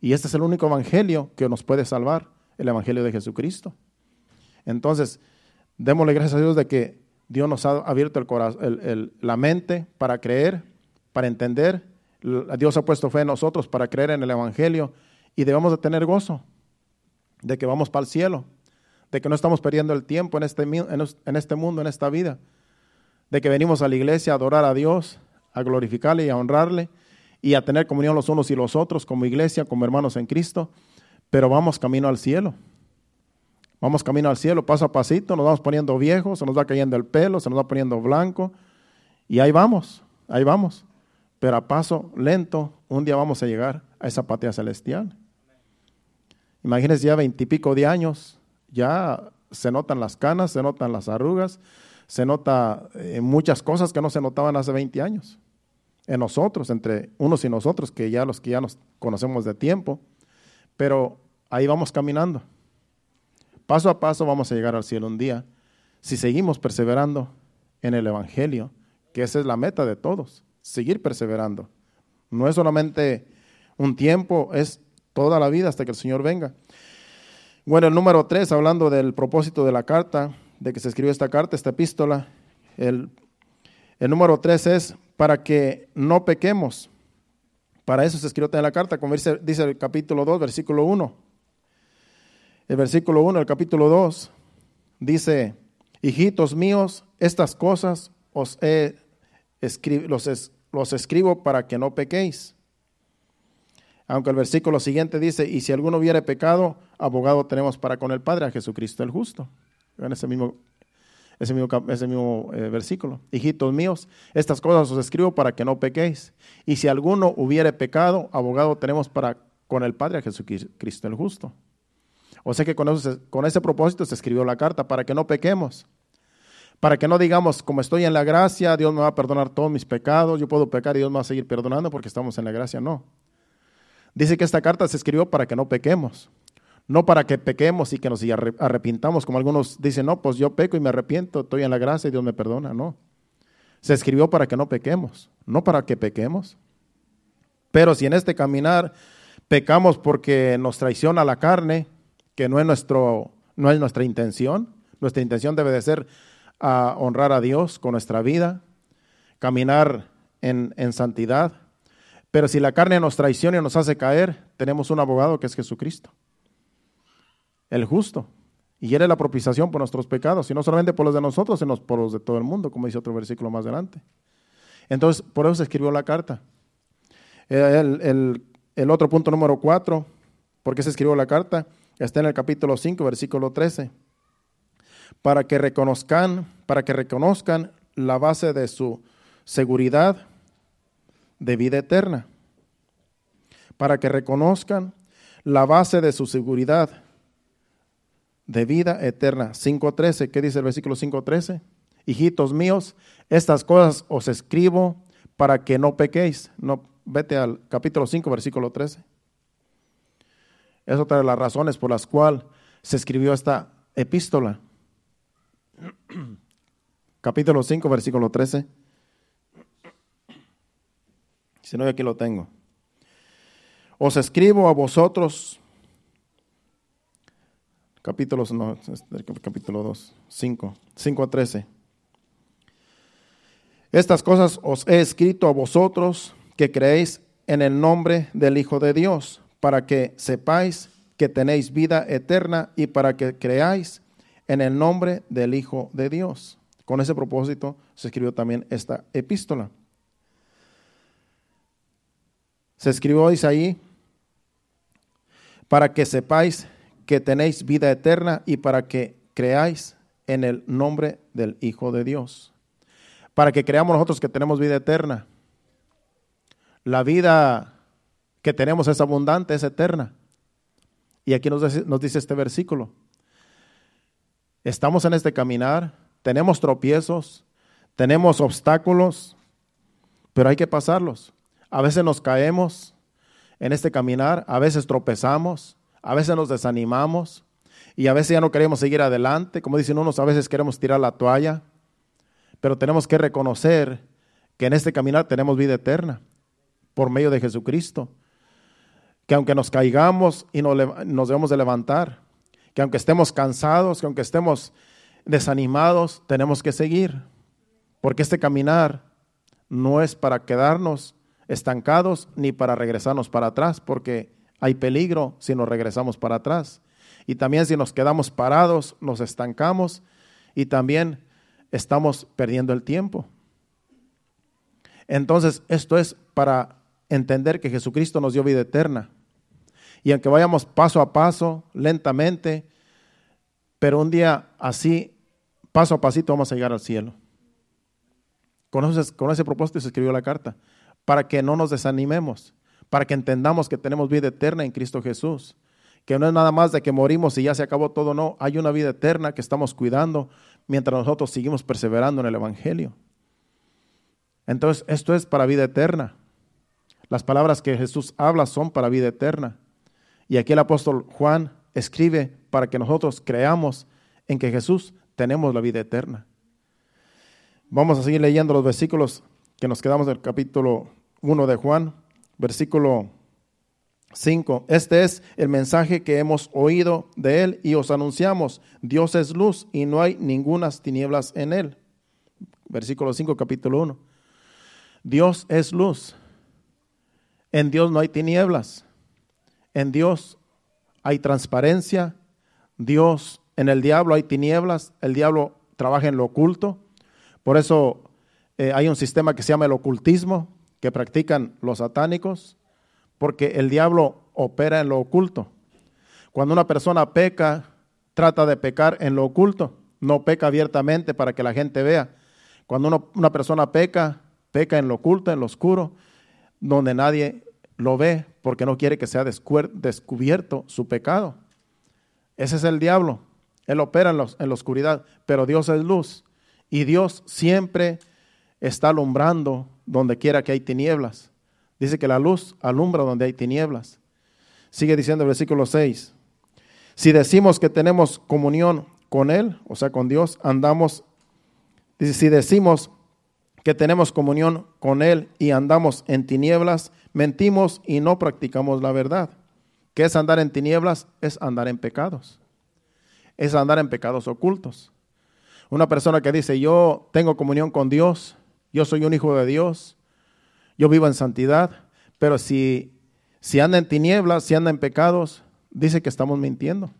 Y este es el único evangelio que nos puede salvar, el evangelio de Jesucristo. Entonces, démosle gracias a Dios de que Dios nos ha abierto el corazón, la mente para creer, para entender. Dios ha puesto fe en nosotros para creer en el evangelio y debemos de tener gozo de que vamos para el cielo, de que no estamos perdiendo el tiempo en este, en este mundo, en esta vida, de que venimos a la iglesia a adorar a Dios, a glorificarle y a honrarle y a tener comunión los unos y los otros como iglesia, como hermanos en Cristo, pero vamos camino al cielo. Vamos camino al cielo, paso a pasito, nos vamos poniendo viejos, se nos va cayendo el pelo, se nos va poniendo blanco, y ahí vamos, ahí vamos. Pero a paso lento, un día vamos a llegar a esa patria celestial. Imagínense ya veintipico de años, ya se notan las canas, se notan las arrugas, se nota en muchas cosas que no se notaban hace 20 años. En nosotros, entre unos y nosotros, que ya los que ya nos conocemos de tiempo. Pero ahí vamos caminando. Paso a paso vamos a llegar al cielo un día. Si seguimos perseverando en el Evangelio, que esa es la meta de todos, seguir perseverando. No es solamente un tiempo, es toda la vida hasta que el Señor venga. Bueno, el número tres, hablando del propósito de la carta, de que se escribió esta carta, esta epístola, el, el número tres es para que no pequemos. Para eso se escribió en la carta, como dice, dice el capítulo 2, versículo 1. El versículo 1, el capítulo 2, dice, hijitos míos, estas cosas os he los, escribo para que no pequéis. Aunque el versículo siguiente dice, y si alguno hubiere pecado, abogado tenemos para con el Padre, a Jesucristo el justo. En ese mismo, ese mismo, ese mismo eh, versículo. Hijitos míos, estas cosas os escribo para que no pequéis. Y si alguno hubiere pecado, abogado tenemos para con el Padre, a Jesucristo el justo. O sea que con, con ese propósito se escribió la carta, para que no pequemos para que no digamos, como estoy en la gracia, Dios me va a perdonar todos mis pecados, yo puedo pecar y Dios me va a seguir perdonando porque estamos en la gracia. No. Dice que esta carta se escribió para que no pequemos, no para que pequemos y que nos arrepintamos, como algunos dicen, no, pues yo peco y me arrepiento, estoy en la gracia y Dios me perdona. No. Se escribió para que no pequemos, no para que pequemos. Pero si en este caminar pecamos porque nos traiciona la carne, que no es, nuestro, no es nuestra intención, nuestra intención debe de ser a honrar a Dios con nuestra vida, caminar en, santidad. Pero si la carne nos traiciona y nos hace caer, tenemos un abogado que es Jesucristo, el justo. Y Él es la propiciación por nuestros pecados, y no solamente por los de nosotros, sino por los de todo el mundo, como dice otro versículo más adelante. Entonces, por eso se escribió la carta. El, el otro punto número cuatro, ¿por qué se escribió la carta? Está en el capítulo 5, versículo 13 para que reconozcan, para que reconozcan la base de su seguridad de vida eterna. Para que reconozcan la base de su seguridad de vida eterna. 5.13, ¿qué dice el versículo 5.13? Hijitos míos, estas cosas os escribo para que no pequéis. No, vete al capítulo 5, versículo 13. Es otra de las razones por las cuales se escribió esta epístola *clears throat* capítulo 5, versículo 13. Si no, aquí lo tengo. Os escribo a vosotros, capítulo, no, capítulo 2, 5, 5 a 13. Estas cosas os he escrito a vosotros que creéis en el nombre del Hijo de Dios, para que sepáis que tenéis vida eterna y para que creáis en el nombre del Hijo de Dios. Con ese propósito se escribió también esta epístola. Se escribió, dice para que sepáis que tenéis vida eterna y para que creáis en el nombre del Hijo de Dios. Para que creamos nosotros que tenemos vida eterna. La vida que tenemos es abundante, es eterna. Y aquí nos dice, nos dice este versículo. Estamos en este caminar, tenemos tropiezos, tenemos obstáculos, pero hay que pasarlos. A veces nos caemos en este caminar, a veces tropezamos, a veces nos desanimamos y a veces ya no queremos seguir adelante. Como dicen unos, a veces queremos tirar la toalla, pero tenemos que reconocer que en este caminar tenemos vida eterna por medio de Jesucristo. Que aunque nos caigamos y nos, nos debemos de levantar, que aunque estemos cansados, que aunque estemos desanimados, tenemos que seguir, porque este caminar no es para quedarnos estancados ni para regresarnos para atrás, porque hay peligro si nos regresamos para atrás. Y también si nos quedamos parados, nos estancamos y también estamos perdiendo el tiempo. Entonces, esto es para entender que Jesucristo nos dio vida eterna y aunque vayamos paso a paso, lentamente, pero un día así, paso a pasito, vamos a llegar al cielo. Con ese, con ese propósito se escribió la carta, para que no nos desanimemos, para que entendamos que tenemos vida eterna en Cristo Jesús, que no es nada más de que morimos y ya se acabó todo, no, hay una vida eterna que estamos cuidando mientras nosotros seguimos perseverando en el Evangelio. Entonces, esto es para vida eterna. Las palabras que Jesús habla son para vida eterna. Y aquí el apóstol Juan escribe para que nosotros creamos en que Jesús tenemos la vida eterna. Vamos a seguir leyendo los versículos que nos quedamos del capítulo 1 de Juan, versículo 5. Este es el mensaje que hemos oído de él y os anunciamos. Dios es luz y no hay ningunas tinieblas en él. Versículo 5, capítulo 1. Dios es luz. En Dios no hay tinieblas. En Dios hay transparencia. Dios, en el diablo hay tinieblas. El diablo trabaja en lo oculto. Por eso eh, hay un sistema que se llama el ocultismo, que practican los satánicos, porque el diablo opera en lo oculto. Cuando una persona peca, trata de pecar en lo oculto, no peca abiertamente para que la gente vea. Cuando una persona peca, peca en lo oculto, en lo oscuro, donde nadie lo ve, porque no quiere que sea descubierto su pecado. Ese es el diablo. Él opera en, en la oscuridad, pero Dios es luz. Y Dios siempre está alumbrando donde quiera que hay tinieblas. Dice que la luz alumbra donde hay tinieblas. Sigue diciendo el versículo 6. Si decimos que tenemos comunión con Él, o sea, con Dios, andamos, dice, si decimos que tenemos comunión con Él y andamos en tinieblas, mentimos y no practicamos la verdad. ¿Qué es andar en tinieblas? Es andar en pecados. Es andar en pecados ocultos. Una persona que dice, yo tengo comunión con Dios, yo soy un hijo de Dios, yo vivo en santidad, pero si, si anda en tinieblas, si anda en pecados, dice que estamos mintiendo.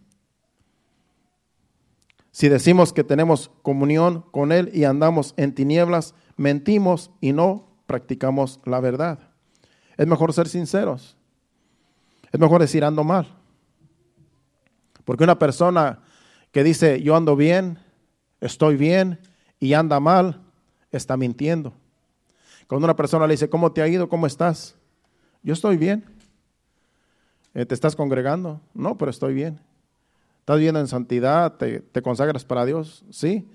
Si decimos que tenemos comunión con Él y andamos en tinieblas, mentimos y no practicamos la verdad. Es mejor ser sinceros. Es mejor decir ando mal. Porque una persona que dice yo ando bien, estoy bien y anda mal, está mintiendo. Cuando una persona le dice, ¿cómo te ha ido? ¿Cómo estás? Yo estoy bien. Eh, ¿Te estás congregando? No, pero estoy bien. ¿Estás viviendo en santidad? ¿Te, consagras para Dios? Sí.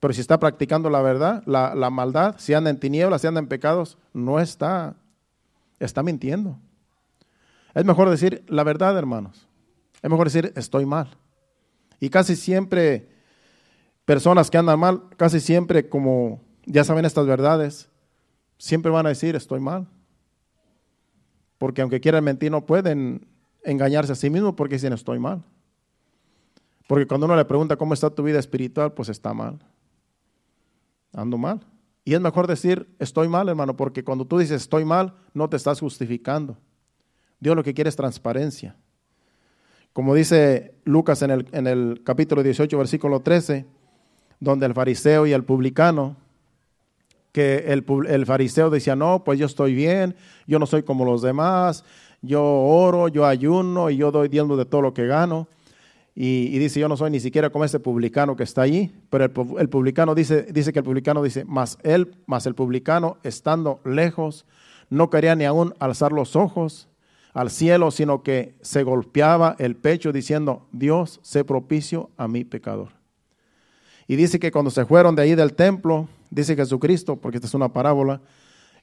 Pero si está practicando la verdad, la, la maldad, si anda en tinieblas, si anda en pecados, no está, está mintiendo. Es mejor decir la verdad, hermanos. Es mejor decir estoy mal. Y casi siempre personas que andan mal, casi siempre como ya saben estas verdades, siempre van a decir estoy mal. Porque aunque quieran mentir, no pueden engañarse a sí mismos porque dicen estoy mal. Porque cuando uno le pregunta cómo está tu vida espiritual, pues está mal. Ando mal. Y es mejor decir estoy mal, hermano, porque cuando tú dices estoy mal, no te estás justificando. Dios lo que quiere es transparencia. Como dice Lucas en el, en el capítulo 18, versículo 13, donde el fariseo y el publicano, que el, fariseo decía, no, pues yo estoy bien, yo no soy como los demás, yo oro, yo ayuno y yo doy diezmo de todo lo que gano. Y, dice, yo no soy ni siquiera como ese publicano que está allí, pero el, publicano dice, dice que el publicano dice, más él, más el publicano, estando lejos, no quería ni aún alzar los ojos al cielo, sino que se golpeaba el pecho diciendo, Dios, sé propicio a mi pecador. Y dice que cuando se fueron de ahí del templo, dice Jesucristo, porque esta es una parábola,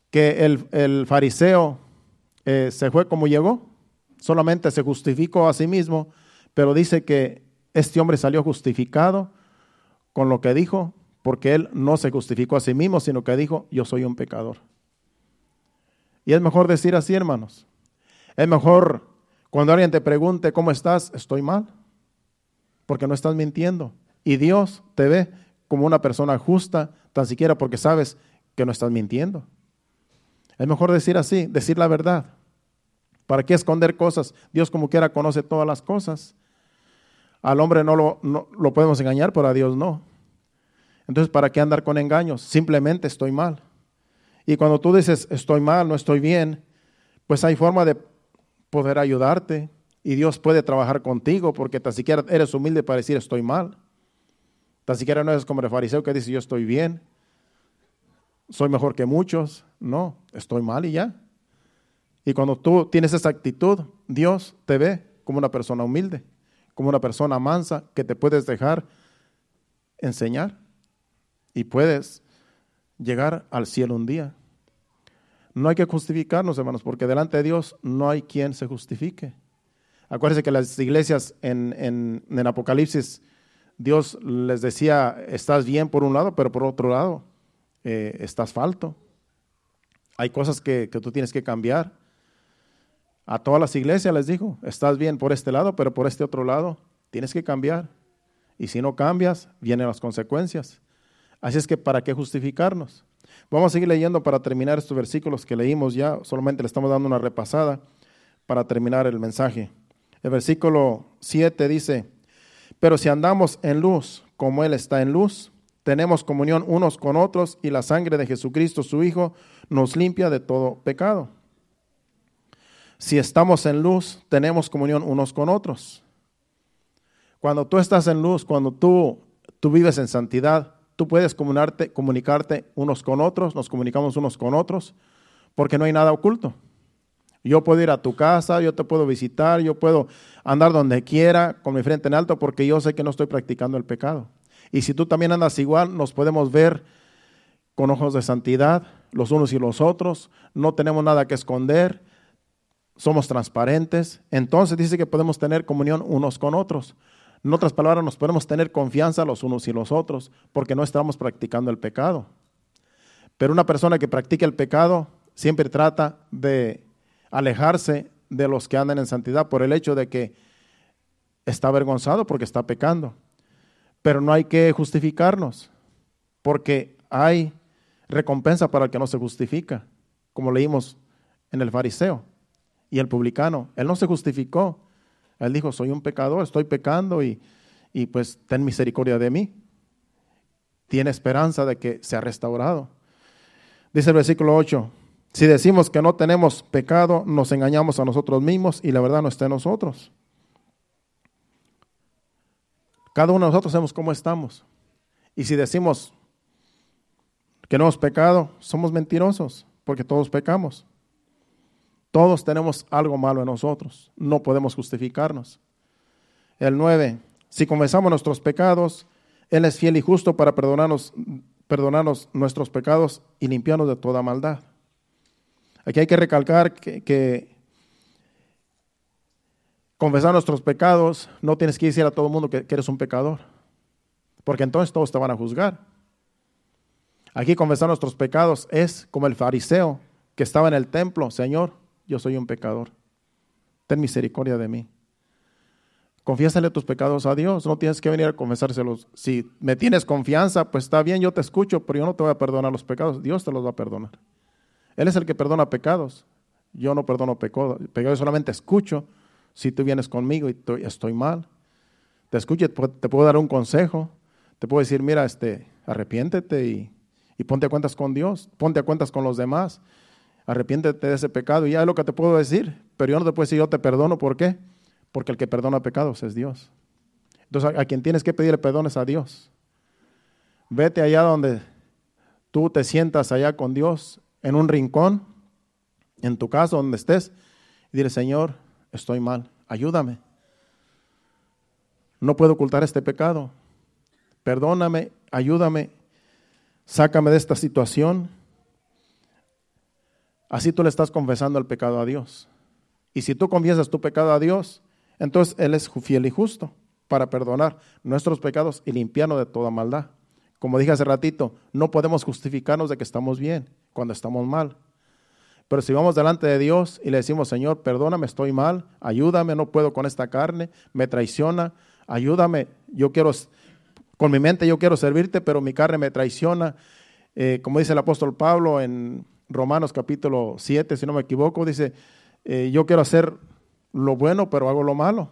que el, fariseo eh, se fue como llegó, solamente se justificó a sí mismo, pero dice que este hombre salió justificado con lo que dijo, porque él no se justificó a sí mismo, sino que dijo, yo soy un pecador. Y es mejor decir así, hermanos. Es mejor cuando alguien te pregunte, ¿cómo estás? Estoy mal, porque no estás mintiendo. Y Dios te ve como una persona justa, tan siquiera porque sabes que no estás mintiendo. Es mejor decir así, decir la verdad. ¿Para qué esconder cosas? Dios como quiera conoce todas las cosas. Al hombre no lo, no, lo podemos engañar, pero a Dios no. Entonces, ¿para qué andar con engaños? Simplemente estoy mal. Y cuando tú dices estoy mal, no estoy bien, pues hay forma de poder ayudarte y Dios puede trabajar contigo porque tan siquiera eres humilde para decir estoy mal. Tan siquiera no eres como el fariseo que dice yo estoy bien, soy mejor que muchos. No, estoy mal y ya. Y cuando tú tienes esa actitud, Dios te ve como una persona humilde, como una persona mansa que te puedes dejar enseñar y puedes llegar al cielo un día. No hay que justificarnos, hermanos, porque delante de Dios no hay quien se justifique. Acuérdense que las iglesias en, en, Apocalipsis, Dios les decía, estás bien por un lado, pero por otro lado, eh, estás falto. Hay cosas que, que tú tienes que cambiar. A todas las iglesias les dijo, estás bien por este lado, pero por este otro lado tienes que cambiar. Y si no cambias, vienen las consecuencias. Así es que, ¿para qué justificarnos? Vamos a seguir leyendo para terminar estos versículos que leímos ya, solamente le estamos dando una repasada para terminar el mensaje. El versículo 7 dice, pero si andamos en luz como Él está en luz, tenemos comunión unos con otros y la sangre de Jesucristo, su Hijo, nos limpia de todo pecado. Si estamos en luz, tenemos comunión unos con otros. Cuando tú estás en luz, cuando tú, tú vives en santidad, tú puedes comunicarte, comunicarte unos con otros, nos comunicamos unos con otros, porque no hay nada oculto. Yo puedo ir a tu casa, yo te puedo visitar, yo puedo andar donde quiera con mi frente en alto porque yo sé que no estoy practicando el pecado. Y si tú también andas igual, nos podemos ver con ojos de santidad, los unos y los otros, no tenemos nada que esconder, somos transparentes. Entonces dice que podemos tener comunión unos con otros. En otras palabras, nos podemos tener confianza los unos y los otros porque no estamos practicando el pecado. Pero una persona que practica el pecado siempre trata de alejarse de los que andan en santidad por el hecho de que está avergonzado porque está pecando. Pero no hay que justificarnos porque hay recompensa para el que no se justifica, como leímos en el fariseo y el publicano. Él no se justificó. Él dijo, soy un pecador, estoy pecando y, y pues ten misericordia de mí. Tiene esperanza de que sea restaurado. Dice el versículo 8, si decimos que no tenemos pecado, nos engañamos a nosotros mismos y la verdad no está en nosotros. Cada uno de nosotros sabemos cómo estamos. Y si decimos que no hemos pecado, somos mentirosos, porque todos pecamos. Todos tenemos algo malo en nosotros. No podemos justificarnos. El 9. Si confesamos nuestros pecados, Él es fiel y justo para perdonarnos, perdonarnos nuestros pecados y limpiarnos de toda maldad. Aquí hay que recalcar que, confesar nuestros pecados no tienes que decir a todo el mundo que, que eres un pecador, porque entonces todos te van a juzgar. Aquí confesar nuestros pecados es como el fariseo que estaba en el templo, Señor, yo soy un pecador, ten misericordia de mí. Confiésale tus pecados a Dios, no tienes que venir a confesárselos. Si me tienes confianza, pues está bien, yo te escucho, pero yo no te voy a perdonar los pecados, Dios te los va a perdonar. Él es el que perdona pecados. Yo no perdono pecados, yo solamente escucho si tú vienes conmigo y estoy mal. Te escucho, te puedo dar un consejo, te puedo decir, mira, este, arrepiéntete y, y ponte a cuentas con Dios, ponte a cuentas con los demás, arrepiéntete de ese pecado y ya es lo que te puedo decir, pero yo no te puedo decir yo te perdono, ¿por qué? Porque el que perdona pecados es Dios. Entonces a, quien tienes que pedirle perdón es a Dios. Vete allá donde tú te sientas allá con Dios en un rincón, en tu casa, donde estés, y dile, Señor, estoy mal, ayúdame. No puedo ocultar este pecado. Perdóname, ayúdame, sácame de esta situación. Así tú le estás confesando el pecado a Dios. Y si tú confiesas tu pecado a Dios, entonces Él es fiel y justo para perdonar nuestros pecados y limpiarnos de toda maldad. Como dije hace ratito, no podemos justificarnos de que estamos bien cuando estamos mal. Pero si vamos delante de Dios y le decimos, Señor, perdóname, estoy mal, ayúdame, no puedo con esta carne, me traiciona, ayúdame, yo quiero, con mi mente yo quiero servirte, pero mi carne me traiciona. Eh, como dice el apóstol Pablo en Romanos capítulo 7, si no me equivoco, dice, eh, yo quiero hacer lo bueno, pero hago lo malo.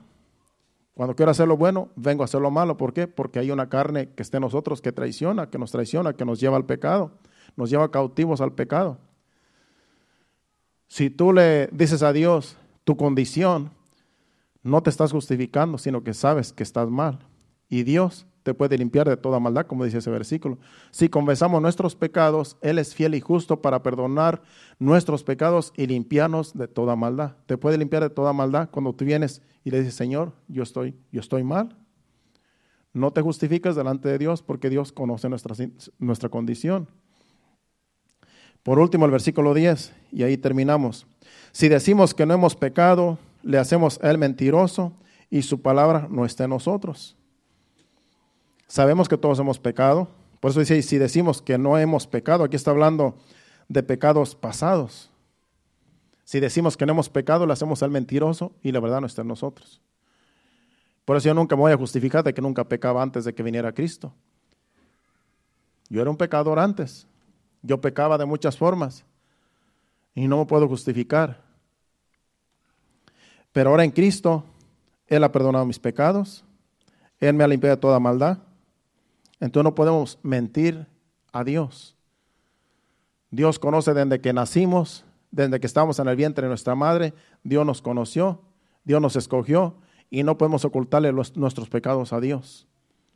Cuando quiero hacer lo bueno, vengo a hacer lo malo. ¿Por qué? Porque hay una carne que está en nosotros que traiciona, que nos traiciona, que nos lleva al pecado, nos lleva cautivos al pecado. Si tú le dices a Dios tu condición, no te estás justificando, sino que sabes que estás mal. Y Dios te puede limpiar de toda maldad, como dice ese versículo. Si confesamos nuestros pecados, Él es fiel y justo para perdonar nuestros pecados y limpiarnos de toda maldad. Te puede limpiar de toda maldad cuando tú vienes y le dices, Señor, yo estoy, yo estoy mal. No te justificas delante de Dios porque Dios conoce nuestra, nuestra condición. Por último, el versículo 10, y ahí terminamos. Si decimos que no hemos pecado, le hacemos a él mentiroso y su palabra no está en nosotros. Sabemos que todos hemos pecado. Por eso dice, si decimos que no hemos pecado, aquí está hablando de pecados pasados. Si decimos que no hemos pecado, le hacemos al mentiroso y la verdad no está en nosotros. Por eso yo nunca me voy a justificar de que nunca pecaba antes de que viniera Cristo. Yo era un pecador antes. Yo pecaba de muchas formas y no me puedo justificar. Pero ahora en Cristo, Él ha perdonado mis pecados, Él me ha limpiado de toda maldad. Entonces no podemos mentir a Dios. Dios conoce desde que nacimos, desde que estamos en el vientre de nuestra madre, Dios nos conoció, Dios nos escogió y no podemos ocultarle nuestros pecados a Dios,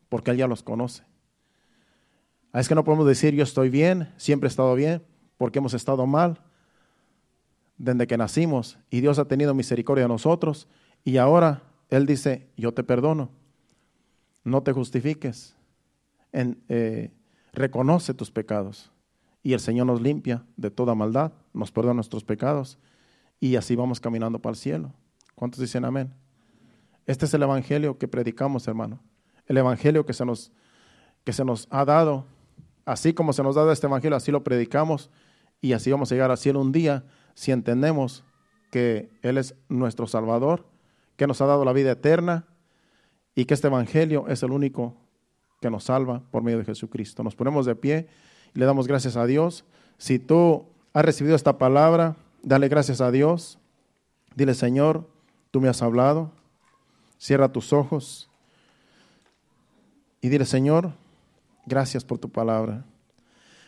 porque Él ya los conoce. Ah, es que no podemos decir yo estoy bien, siempre he estado bien, porque hemos estado mal desde que nacimos y Dios ha tenido misericordia de nosotros y ahora Él dice, yo te perdono, no te justifiques, eh, reconoce tus pecados y el Señor nos limpia de toda maldad, nos perdona nuestros pecados y así vamos caminando para el cielo. ¿Cuántos dicen amén? Este es el evangelio que predicamos, hermano. El evangelio que se nos, que se nos ha dado Así como se nos da este evangelio, así lo predicamos y así vamos a llegar al cielo un día si entendemos que Él es nuestro Salvador, que nos ha dado la vida eterna y que este evangelio es el único que nos salva por medio de Jesucristo. Nos ponemos de pie y le damos gracias a Dios. Si tú has recibido esta palabra, dale gracias a Dios. Dile, Señor, tú me has hablado. Cierra tus ojos y dile, Señor, Gracias por tu palabra.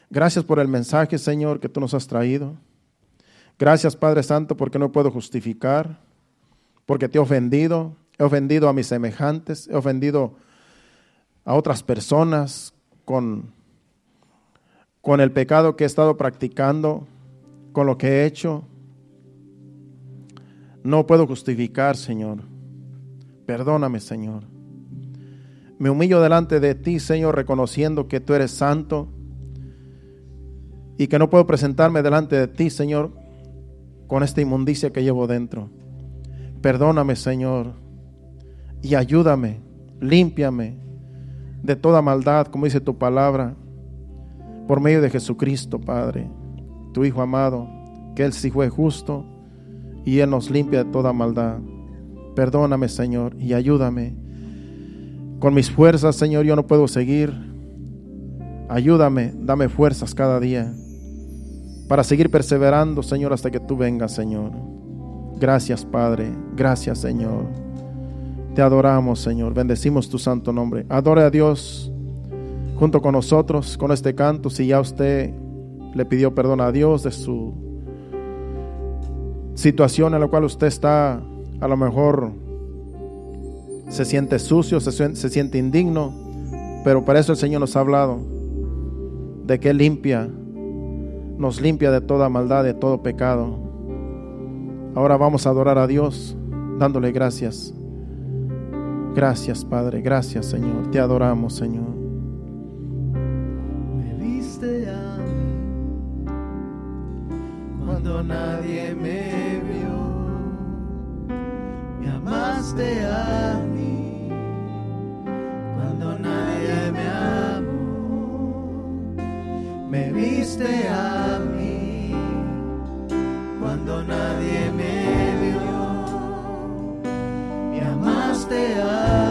Gracias por el mensaje, Señor, que tú nos has traído. Gracias, Padre Santo, porque no puedo justificar, porque te he ofendido, he ofendido a mis semejantes, he ofendido a otras personas con, con el pecado que he estado practicando, con lo que he hecho. No puedo justificar, Señor. Perdóname, Señor. Me humillo delante de ti, Señor, reconociendo que tú eres santo y que no puedo presentarme delante de ti, Señor, con esta inmundicia que llevo dentro. Perdóname, Señor, y ayúdame, límpiame de toda maldad, como dice tu palabra, por medio de Jesucristo, Padre, tu Hijo amado, que Él sí fue justo y Él nos limpia de toda maldad. Perdóname, Señor, y ayúdame con mis fuerzas, Señor, yo no puedo seguir. Ayúdame, dame fuerzas cada día para seguir perseverando, Señor, hasta que tú vengas, Señor. Gracias, Padre. Gracias, Señor. Te adoramos, Señor. Bendecimos tu santo nombre. Adore a Dios junto con nosotros con este canto. Si ya usted le pidió perdón a Dios de su situación en la cual usted está a lo mejor se siente sucio, se, se siente indigno, pero para eso el Señor nos ha hablado de que limpia, nos limpia de toda maldad, de todo pecado. Ahora vamos a adorar a Dios dándole gracias. Gracias, Padre, gracias, Señor. Te adoramos, Señor. Me viste a mí cuando nadie me vio. Me amaste a mí me viste a mí cuando nadie me amaste a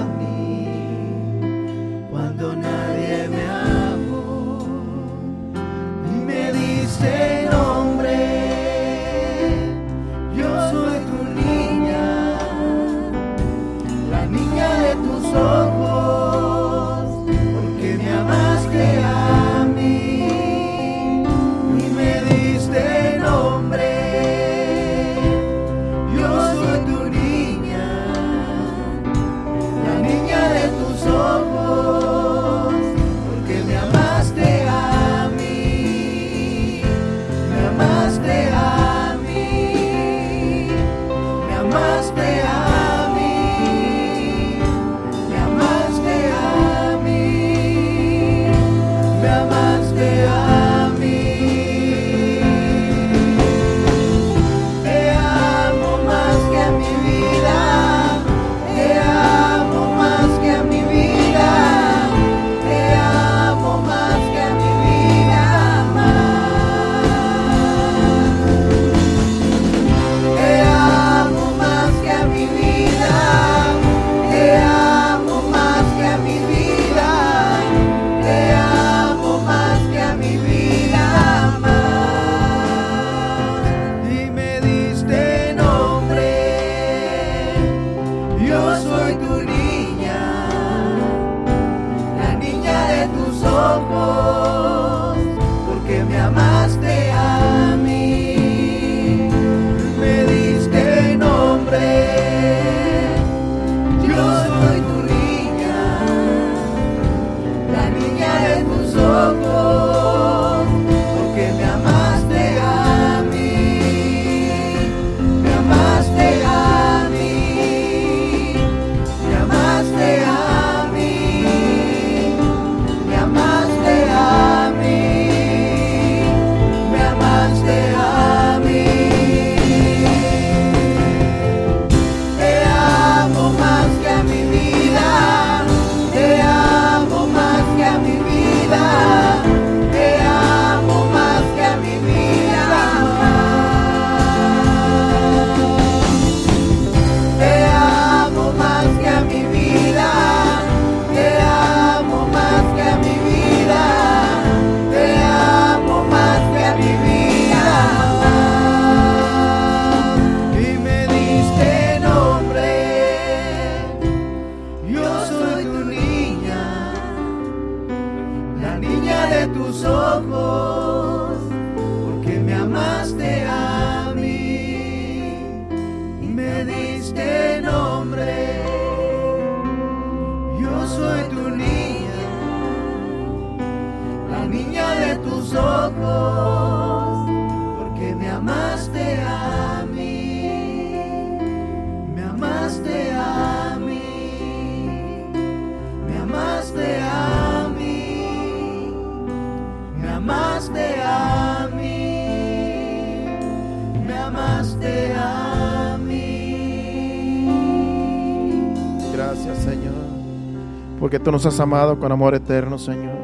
porque tú nos has amado con amor eterno, Señor.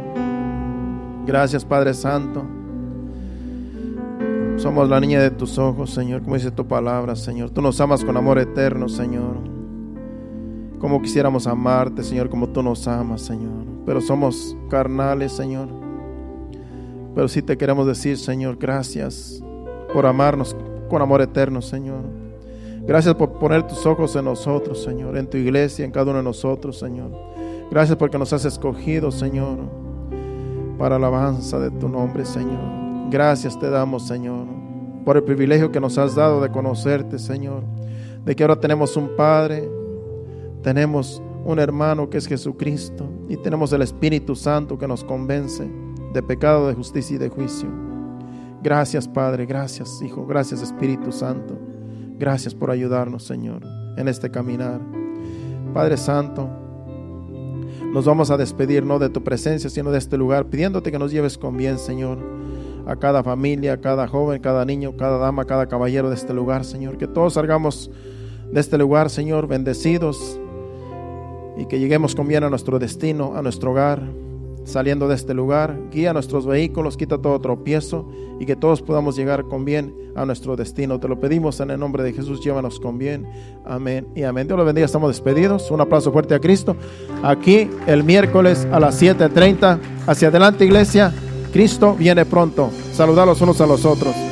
Gracias, Padre Santo. Somos la niña de tus ojos, Señor, como dice tu palabra, Señor. Tú nos amas con amor eterno, Señor. Como quisiéramos amarte, Señor, como tú nos amas, Señor. Pero somos carnales, Señor. Pero sí te queremos decir, Señor, gracias por amarnos con amor eterno, Señor. Gracias por poner tus ojos en nosotros, Señor, en tu iglesia, en cada uno de nosotros, Señor. Gracias porque nos has escogido, Señor, para alabanza de tu nombre, Señor. Gracias te damos, Señor, por el privilegio que nos has dado de conocerte, Señor. De que ahora tenemos un Padre, tenemos un hermano que es Jesucristo y tenemos el Espíritu Santo que nos convence de pecado, de justicia y de juicio. Gracias, Padre, gracias, Hijo, gracias, Espíritu Santo. Gracias por ayudarnos, Señor, en este caminar. Padre Santo, nos vamos a despedir no de tu presencia, sino de este lugar, pidiéndote que nos lleves con bien, Señor, a cada familia, a cada joven, cada niño, cada dama, cada caballero de este lugar, Señor. Que todos salgamos de este lugar, Señor, bendecidos y que lleguemos con bien a nuestro destino, a nuestro hogar, saliendo de este lugar. Guía nuestros vehículos, quita todo tropiezo y que todos podamos llegar con bien a nuestro destino. Te lo pedimos en el nombre de Jesús, llévanos con bien. Amén y amén. Dios los bendiga, estamos despedidos. Un aplauso fuerte a Cristo. Aquí el miércoles a las 7.30. Hacia adelante, iglesia. Cristo viene pronto. Saludar los unos a los otros.